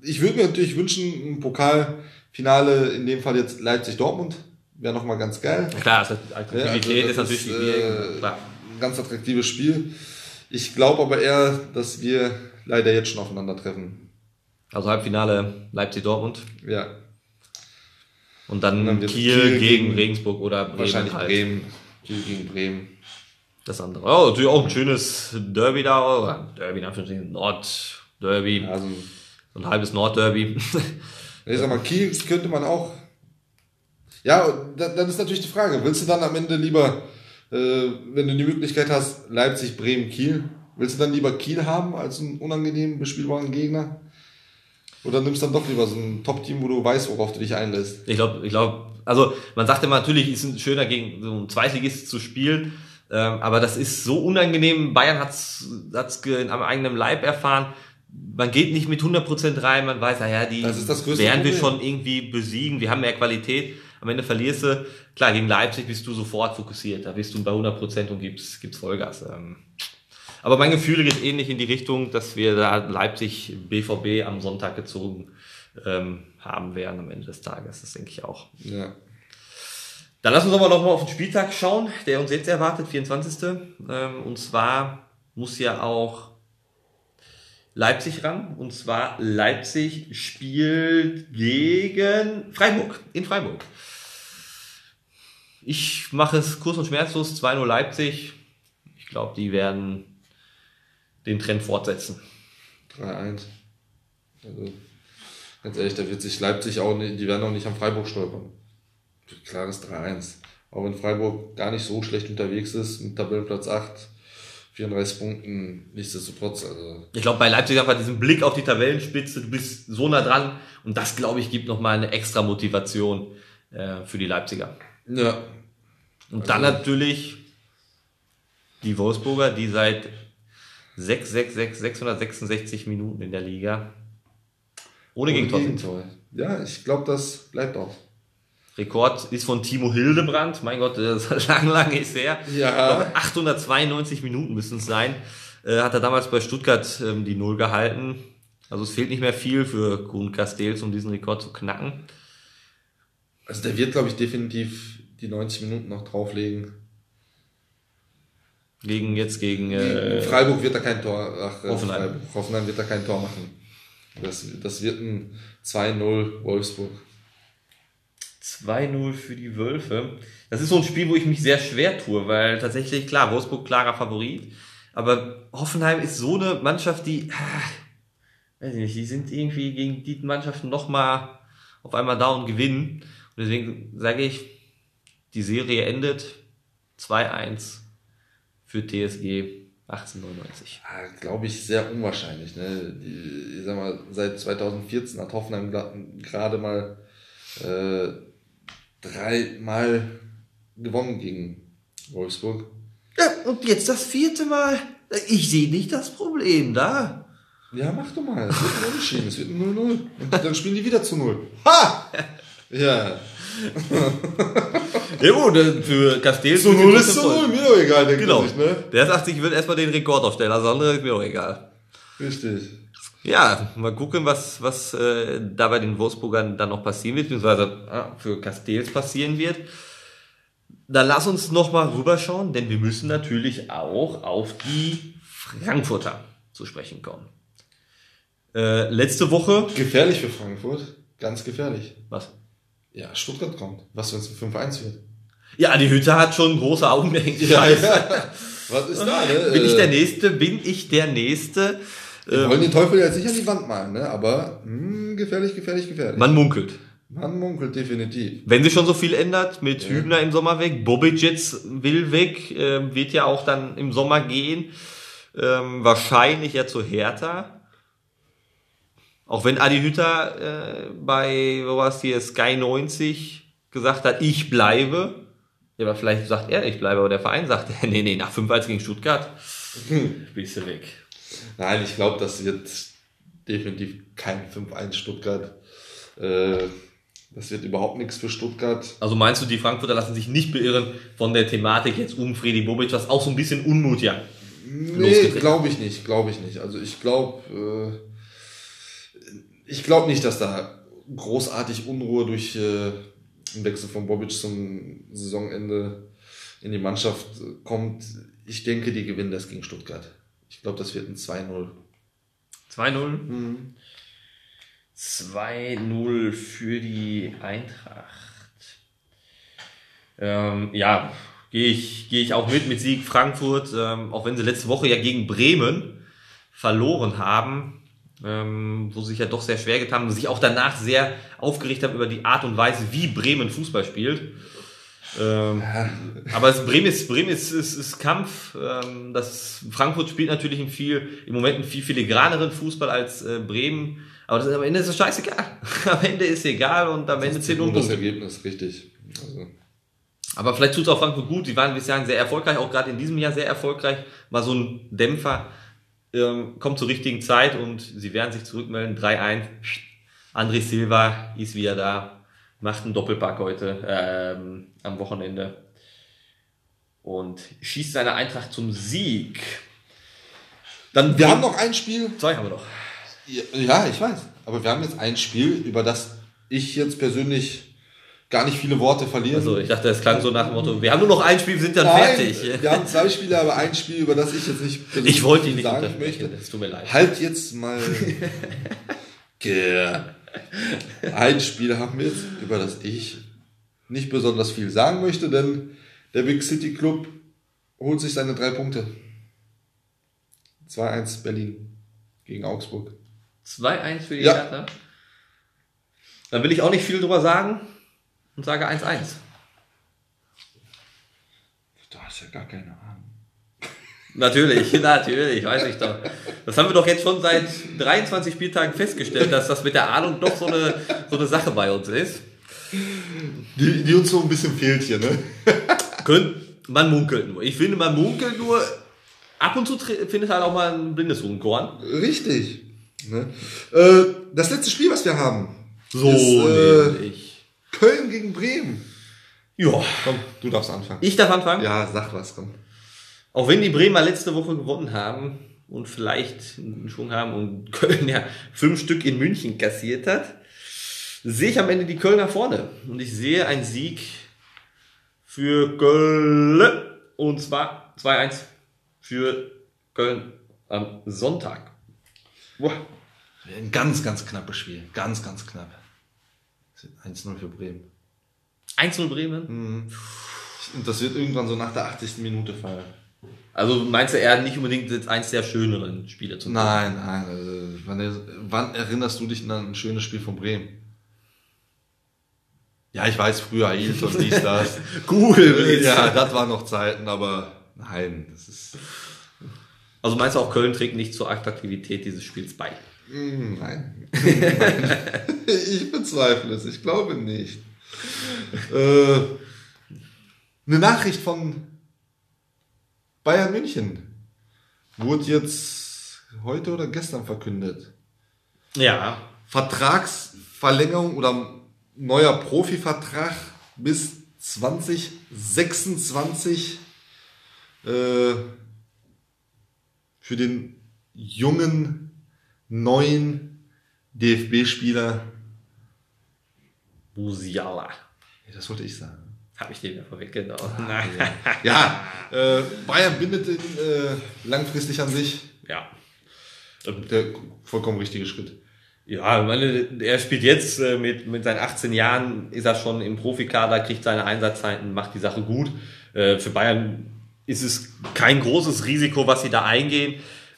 Ich würde mir natürlich wünschen, ein Pokalfinale, in dem Fall jetzt Leipzig-Dortmund, wäre nochmal ganz geil. Klar, also Attraktivität ja, also ist natürlich ist, äh, ein ganz attraktives Spiel. Ich glaube aber eher, dass wir leider jetzt schon aufeinandertreffen. Also Halbfinale Leipzig-Dortmund? Ja. Und dann, und dann Kiel, Kiel, gegen, Regensburg oder Bremen. Wahrscheinlich halt. Bremen. Kiel gegen Bremen. Das andere. Oh, natürlich auch ein schönes Derby da. Oder Derby, in Anführungsstrichen, Nord-Derby. Also, so ein halbes Nord-Derby. Ich sag mal, Kiel könnte man auch. Ja, dann ist natürlich die Frage, willst du dann am Ende lieber, äh, wenn du die Möglichkeit hast, Leipzig, Bremen, Kiel, willst du dann lieber Kiel haben als einen unangenehmen, bespielbaren Gegner? Oder nimmst dann doch lieber so ein Top-Team, wo du weißt, worauf du dich einlässt? Ich glaube, ich glaube, also man sagt immer, natürlich ist es schöner gegen so ein Zweitligist zu spielen, ähm, aber das ist so unangenehm. Bayern hat's hat's am eigenen Leib erfahren. Man geht nicht mit 100% rein, man weiß, naja, die werden wir schon irgendwie besiegen, wir haben mehr Qualität. Am Ende verlierst du, klar, gegen Leipzig bist du sofort fokussiert, da bist du bei 100% und gibst, gibst Vollgas. Ähm, aber mein Gefühl geht ähnlich in die Richtung, dass wir da Leipzig BVB am Sonntag gezogen ähm, haben werden am Ende des Tages. Das denke ich auch. Ja. Dann lass uns aber noch mal auf den Spieltag schauen, der uns jetzt erwartet, 24. Ähm, und zwar muss ja auch Leipzig ran. Und zwar Leipzig spielt gegen Freiburg, in Freiburg. Ich mache es kurz und schmerzlos, 2-0 Leipzig. Ich glaube, die werden den Trend fortsetzen. 3-1. Also, ganz ehrlich, da wird sich Leipzig auch nicht, die werden auch nicht am Freiburg stolpern. Klares 3-1. Auch wenn Freiburg gar nicht so schlecht unterwegs ist, mit Tabellenplatz 8, 34 Punkten, nichtsdestotrotz. Also. Ich glaube, bei Leipzig einfach diesen Blick auf die Tabellenspitze, du bist so nah dran und das, glaube ich, gibt nochmal eine extra Motivation äh, für die Leipziger. Ja. Und also. dann natürlich die Wolfsburger, die seit 6, 6, 6, 666 Minuten in der Liga. Ohne, Ohne Gegentor. Gegentor. Ja, ich glaube, das bleibt auch. Rekord ist von Timo Hildebrand. Mein Gott, das ist lang, lang ist her. Ja. Glaube, 892 Minuten müssen es sein. Äh, hat er damals bei Stuttgart ähm, die Null gehalten. Also es fehlt nicht mehr viel für Kuhn Castells, um diesen Rekord zu knacken. Also der wird, glaube ich, definitiv die 90 Minuten noch drauflegen. Gegen jetzt gegen äh, Freiburg wird er kein Tor. Ach, äh, Hoffenheim. Freiburg, Hoffenheim wird er kein Tor machen. Das, das wird ein 2-0 Wolfsburg. 2-0 für die Wölfe. Das ist so ein Spiel, wo ich mich sehr schwer tue, weil tatsächlich, klar, Wolfsburg klarer Favorit. Aber Hoffenheim ist so eine Mannschaft, die, äh, weiß ich nicht, die sind irgendwie gegen die Mannschaften nochmal auf einmal da und gewinnen. Und deswegen sage ich, die Serie endet 2-1 für TSG 1899. Ja, Glaube ich sehr unwahrscheinlich. Ne? Die, ich sag mal, seit 2014 hat Hoffenheim gerade mal äh, dreimal gewonnen gegen Wolfsburg. Ja, und jetzt das vierte Mal. Ich sehe nicht das Problem da. Ja, mach doch mal. Es wird ein Unentschieden. Es wird ein 0-0. Und dann spielen die wieder zu 0. Ha! Ja. Ja gut, für Castells... Zu 0 ist zu 0. Mir doch egal, denkt Genau. sich, ne? Der sagt, ich will erstmal den Rekord aufstellen, das andere ist mir auch egal. Richtig. Ja, mal gucken, was, was äh, da bei den Wolfsburgern dann noch passieren wird, beziehungsweise ah, für Castells passieren wird. Dann lass uns noch mal rüberschauen, denn wir müssen natürlich auch auf die Frankfurter zu sprechen kommen. Äh, letzte Woche... Gefährlich für Frankfurt. Ganz gefährlich. Was? Ja, Stuttgart kommt. Was, wenn es ein 5-1 wird? Ja, die Hütte hat schon große Augen. Ja, ja. Was ist da, ne? Bin ich Äh, der Nächste? Bin ich der Nächste? Wir wollen den Teufel jetzt nicht an die Wand malen, ne? Aber mh, gefährlich, gefährlich, gefährlich. Man munkelt. Man munkelt definitiv. Wenn sich schon so viel ändert, mit Hübner im Sommer weg, Bobic jetzt will weg, ähm, wird ja auch dann im Sommer gehen. Ähm, wahrscheinlich ja zu Hertha. Auch wenn Adi Hütter äh, bei, wo war es hier, Sky 90 gesagt hat, ich bleibe. Ja, aber vielleicht sagt er, ich bleibe, aber der Verein sagt, nee, nee, nach 5-1 gegen Stuttgart bist du weg. Nein, ich glaube, das wird definitiv kein 5-1 Stuttgart. Äh, das wird überhaupt nichts für Stuttgart. Also meinst du, die Frankfurter lassen sich nicht beirren von der Thematik jetzt um Freddy Bobic, was auch so ein bisschen Unmut ja Nee, glaube ich nicht, glaube ich nicht. Also ich glaube, äh, ich glaube nicht, dass da großartig Unruhe durch äh, den Wechsel von Bobic zum Saisonende in die Mannschaft äh, kommt. Ich denke, die gewinnen das gegen Stuttgart. Ich glaube, das wird ein 2-0. 2-0. 2-0 für die Eintracht. Ähm, ja, gehe ich, gehe ich auch mit mit Sieg Frankfurt, ähm, auch wenn sie letzte Woche ja gegen Bremen verloren haben, ähm, wo sie sich ja doch sehr schwer getan haben und sich auch danach sehr aufgeregt haben über die Art und Weise, wie Bremen Fußball spielt. Ähm, aber es, Bremen ist, Bremen ist, ist, ist Kampf. Ähm, das Frankfurt spielt natürlich ein viel, im Moment einen viel filigraneren Fußball als äh, Bremen. Aber das, am Ende ist es scheißegal. am Ende ist egal und am Ende zählt nur das. Ergebnis, richtig. Also, Aber vielleicht tut es auch Frankfurt gut. Die waren bisher sehr erfolgreich, auch gerade in diesem Jahr sehr erfolgreich. War so ein Dämpfer, ähm, kommt zur richtigen Zeit und sie werden sich zurückmelden. 3-1. André Silva ist wieder da, macht einen Doppelpack heute ähm, am Wochenende und schießt seine Eintracht zum Sieg. Dann wir haben noch ein Spiel. zwei haben wir noch. Ja, Ja, ich weiß. Aber wir haben jetzt ein Spiel, über das ich jetzt persönlich gar nicht viele Worte verlieren. Also ich dachte, es klang so nach dem Motto, wir haben nur noch ein Spiel, wir sind dann Nein, fertig. wir haben zwei Spiele, aber ein Spiel, über das ich jetzt nicht persönlich Ich wollte ihn nicht sagen möchte. es tut mir leid. Halt jetzt mal. Ein Spiel haben wir jetzt, über das ich nicht besonders viel sagen möchte, denn der Big City Club holt sich seine drei Punkte. 2-1 Berlin gegen Augsburg. 2-1 für die Ja. Hertha. Dann will ich auch nicht viel drüber sagen und sage 1-1. Du hast ja gar keine Ahnung. Natürlich, natürlich, weiß ich doch. Das haben wir doch jetzt schon seit 23 Spieltagen festgestellt, dass das mit der Ahnung doch so eine, so eine Sache bei uns ist. Die, die uns so ein bisschen fehlt hier, ne? Könnt, man munkelt nur. Ich finde, man munkelt nur. Ab und zu findet halt auch mal ein blindes Huhnkorn. Richtig. Ne? Äh, das letzte Spiel, was wir haben, So ist äh. Köln gegen Bremen. Ja. Komm, du darfst anfangen. Ich darf anfangen. Ja, sag was, komm. Auch wenn die Bremer letzte Woche gewonnen haben und vielleicht einen Schwung haben und Köln ja fünf Stück in München kassiert hat, sehe ich am Ende die Kölner vorne. Und ich sehe einen Sieg für Köln. Und zwar 2-1 für Köln am Sonntag. Boah. Ein ganz, ganz knappes Spiel. Ganz, ganz knapp. 1-0 für Bremen. 1-0 Bremen. Und das wird irgendwann so nach der 80. Minute fallen. Also meinst du eher nicht unbedingt jetzt eins der schöneren Spiele zu Nein, nein. Also, wann, wann erinnerst du dich an ein schönes Spiel von Bremen? Ja, ich weiß, früher Ailton, dies, das. Cool. ja, das waren noch Zeiten, aber nein, das ist, Also meinst du auch, Köln trägt nicht zur Attraktivität dieses Spiels bei? Nein. nein. Ich bezweifle es, ich glaube nicht. Äh, eine Nachricht von Bayern München wurde jetzt heute oder gestern verkündet. Ja. Vertragsverlängerung oder neuer Profivertrag bis 2026 äh, für den jungen neuen DFB-Spieler. Musiala. Das wollte ich sagen. Habe ich den ja vorweggenommen. Nein. Ja, äh, Bayern bindet ihn äh, langfristig an sich. Ja. Der vollkommen richtige Schritt. Ja, meine, er spielt jetzt äh, mit, mit seinen 18 Jahren, ist er schon im Profikader, kriegt seine Einsatzzeiten, macht die Sache gut. Äh, für Bayern ist es kein großes Risiko, was sie da eingehen.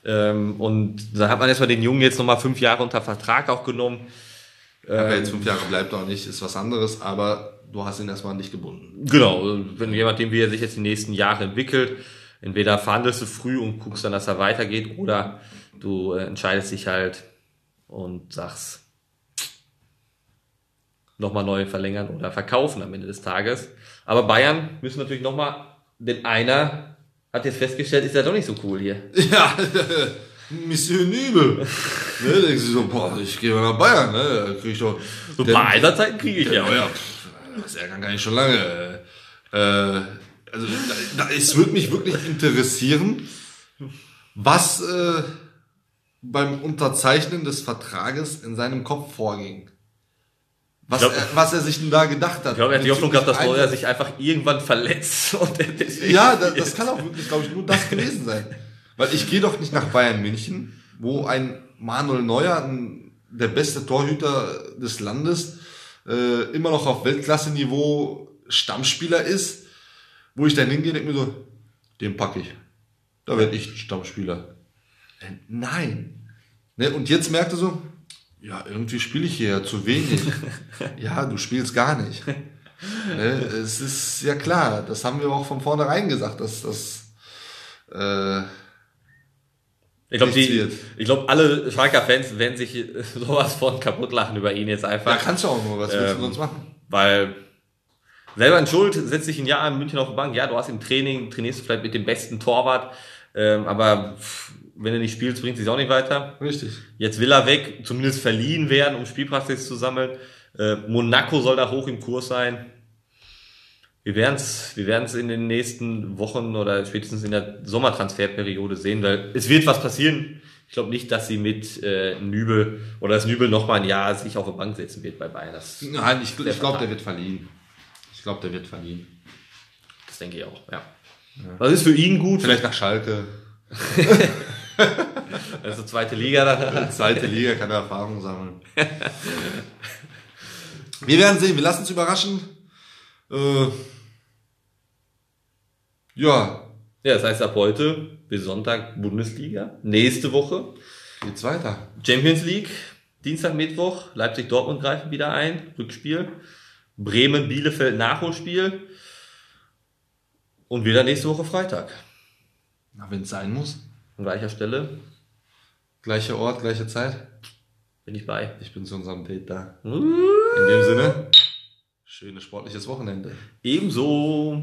Ähm, und da hat man erstmal den Jungen jetzt nochmal fünf Jahre unter Vertrag auch genommen. Ob er jetzt fünf Jahre bleibt oder nicht, ist was anderes, aber du hast ihn erstmal nicht gebunden. Genau, wenn jemand, dem wie er sich jetzt die nächsten Jahre entwickelt, entweder verhandelst du früh und guckst dann, dass er weitergeht, oder du äh, entscheidest dich halt und sagst, nochmal neu verlängern oder verkaufen am Ende des Tages. Aber Bayern müssen natürlich nochmal, denn einer hat jetzt festgestellt, ist ja doch nicht so cool hier. Ja, Monsieur Nübel. ne, denkst du so, boah, ich gehe mal nach Bayern, ne, da krieg ich doch. So ein paar Einsatzzeiten kriege ich Ja, ja. ja, das ärgern gar nicht schon lange. Äh, also, da, da, es würde mich wirklich interessieren, was äh, beim Unterzeichnen des Vertrages in seinem Kopf vorging. Was, glaub- er, was er sich denn da gedacht hat. Ich glaube, er hat die Hoffnung gehabt, dass Neuer sich einfach irgendwann verletzt und er deswegen Ja, das, das kann auch wirklich, glaube ich, nur das gewesen sein. Weil ich gehe doch nicht nach Bayern München, wo ein Manuel Neuer, ein, der beste Torhüter des Landes, äh, immer noch auf Weltklasse-Niveau Stammspieler ist, wo ich dann hingehe und denke mir so, den packe ich. Da werde ich Stammspieler. Äh, Nein. Ne, und jetzt merkt er so, ja, irgendwie spiele ich hier ja zu wenig. ja, du spielst gar nicht. Ne, es ist ja klar, das haben wir auch von vornherein gesagt, dass das äh, Ich glaube, glaube, alle Schalker-Fans werden sich sowas von kaputt lachen über ihn jetzt da einfach. kannst du auch nur, was willst du Ähm, sonst machen? Weil selber in Schuld, setzt dich ein Jahr in München auf die Bank. Ja, du hast im Training, trainierst du vielleicht mit dem besten Torwart, ähm, aber wenn du nicht spielst, bringt es auch nicht weiter. Richtig. Jetzt will er weg, zumindest verliehen werden, um Spielpraxis zu sammeln. Äh, Monaco soll da hoch im Kurs sein. Wir werden es wir werden's in den nächsten Wochen oder spätestens in der Sommertransferperiode sehen, weil es wird was passieren. Ich glaube nicht, dass sie mit äh, Nübel oder das Nübel noch mal ein Jahr sich auf die Bank setzen wird bei Bayern. Das, Nein, ich, Der ich glaube, der wird verliehen. Ich glaube, der wird verliehen. das denke ich auch, ja. Das ist für ihn gut. Vielleicht nach Schalke. Also zweite Liga da. Zweite Liga kann er Erfahrung sammeln. wir werden sehen, wir lassen uns überraschen. Äh, ja, Ja, das heißt ab heute bis Sonntag Bundesliga. Nächste Woche geht's weiter. Champions League. Dienstag, Mittwoch. Leipzig, Dortmund greifen wieder ein. Rückspiel. Bremen, Bielefeld, Nachholspiel. Und wieder nächste Woche Freitag. Na, wenn es sein muss. An gleicher Stelle Gleicher Ort, gleiche Zeit. bin ich bei. Ich bin zu unserem Date da. Uh, In dem Sinne, schönes sportliches Wochenende. ebenso.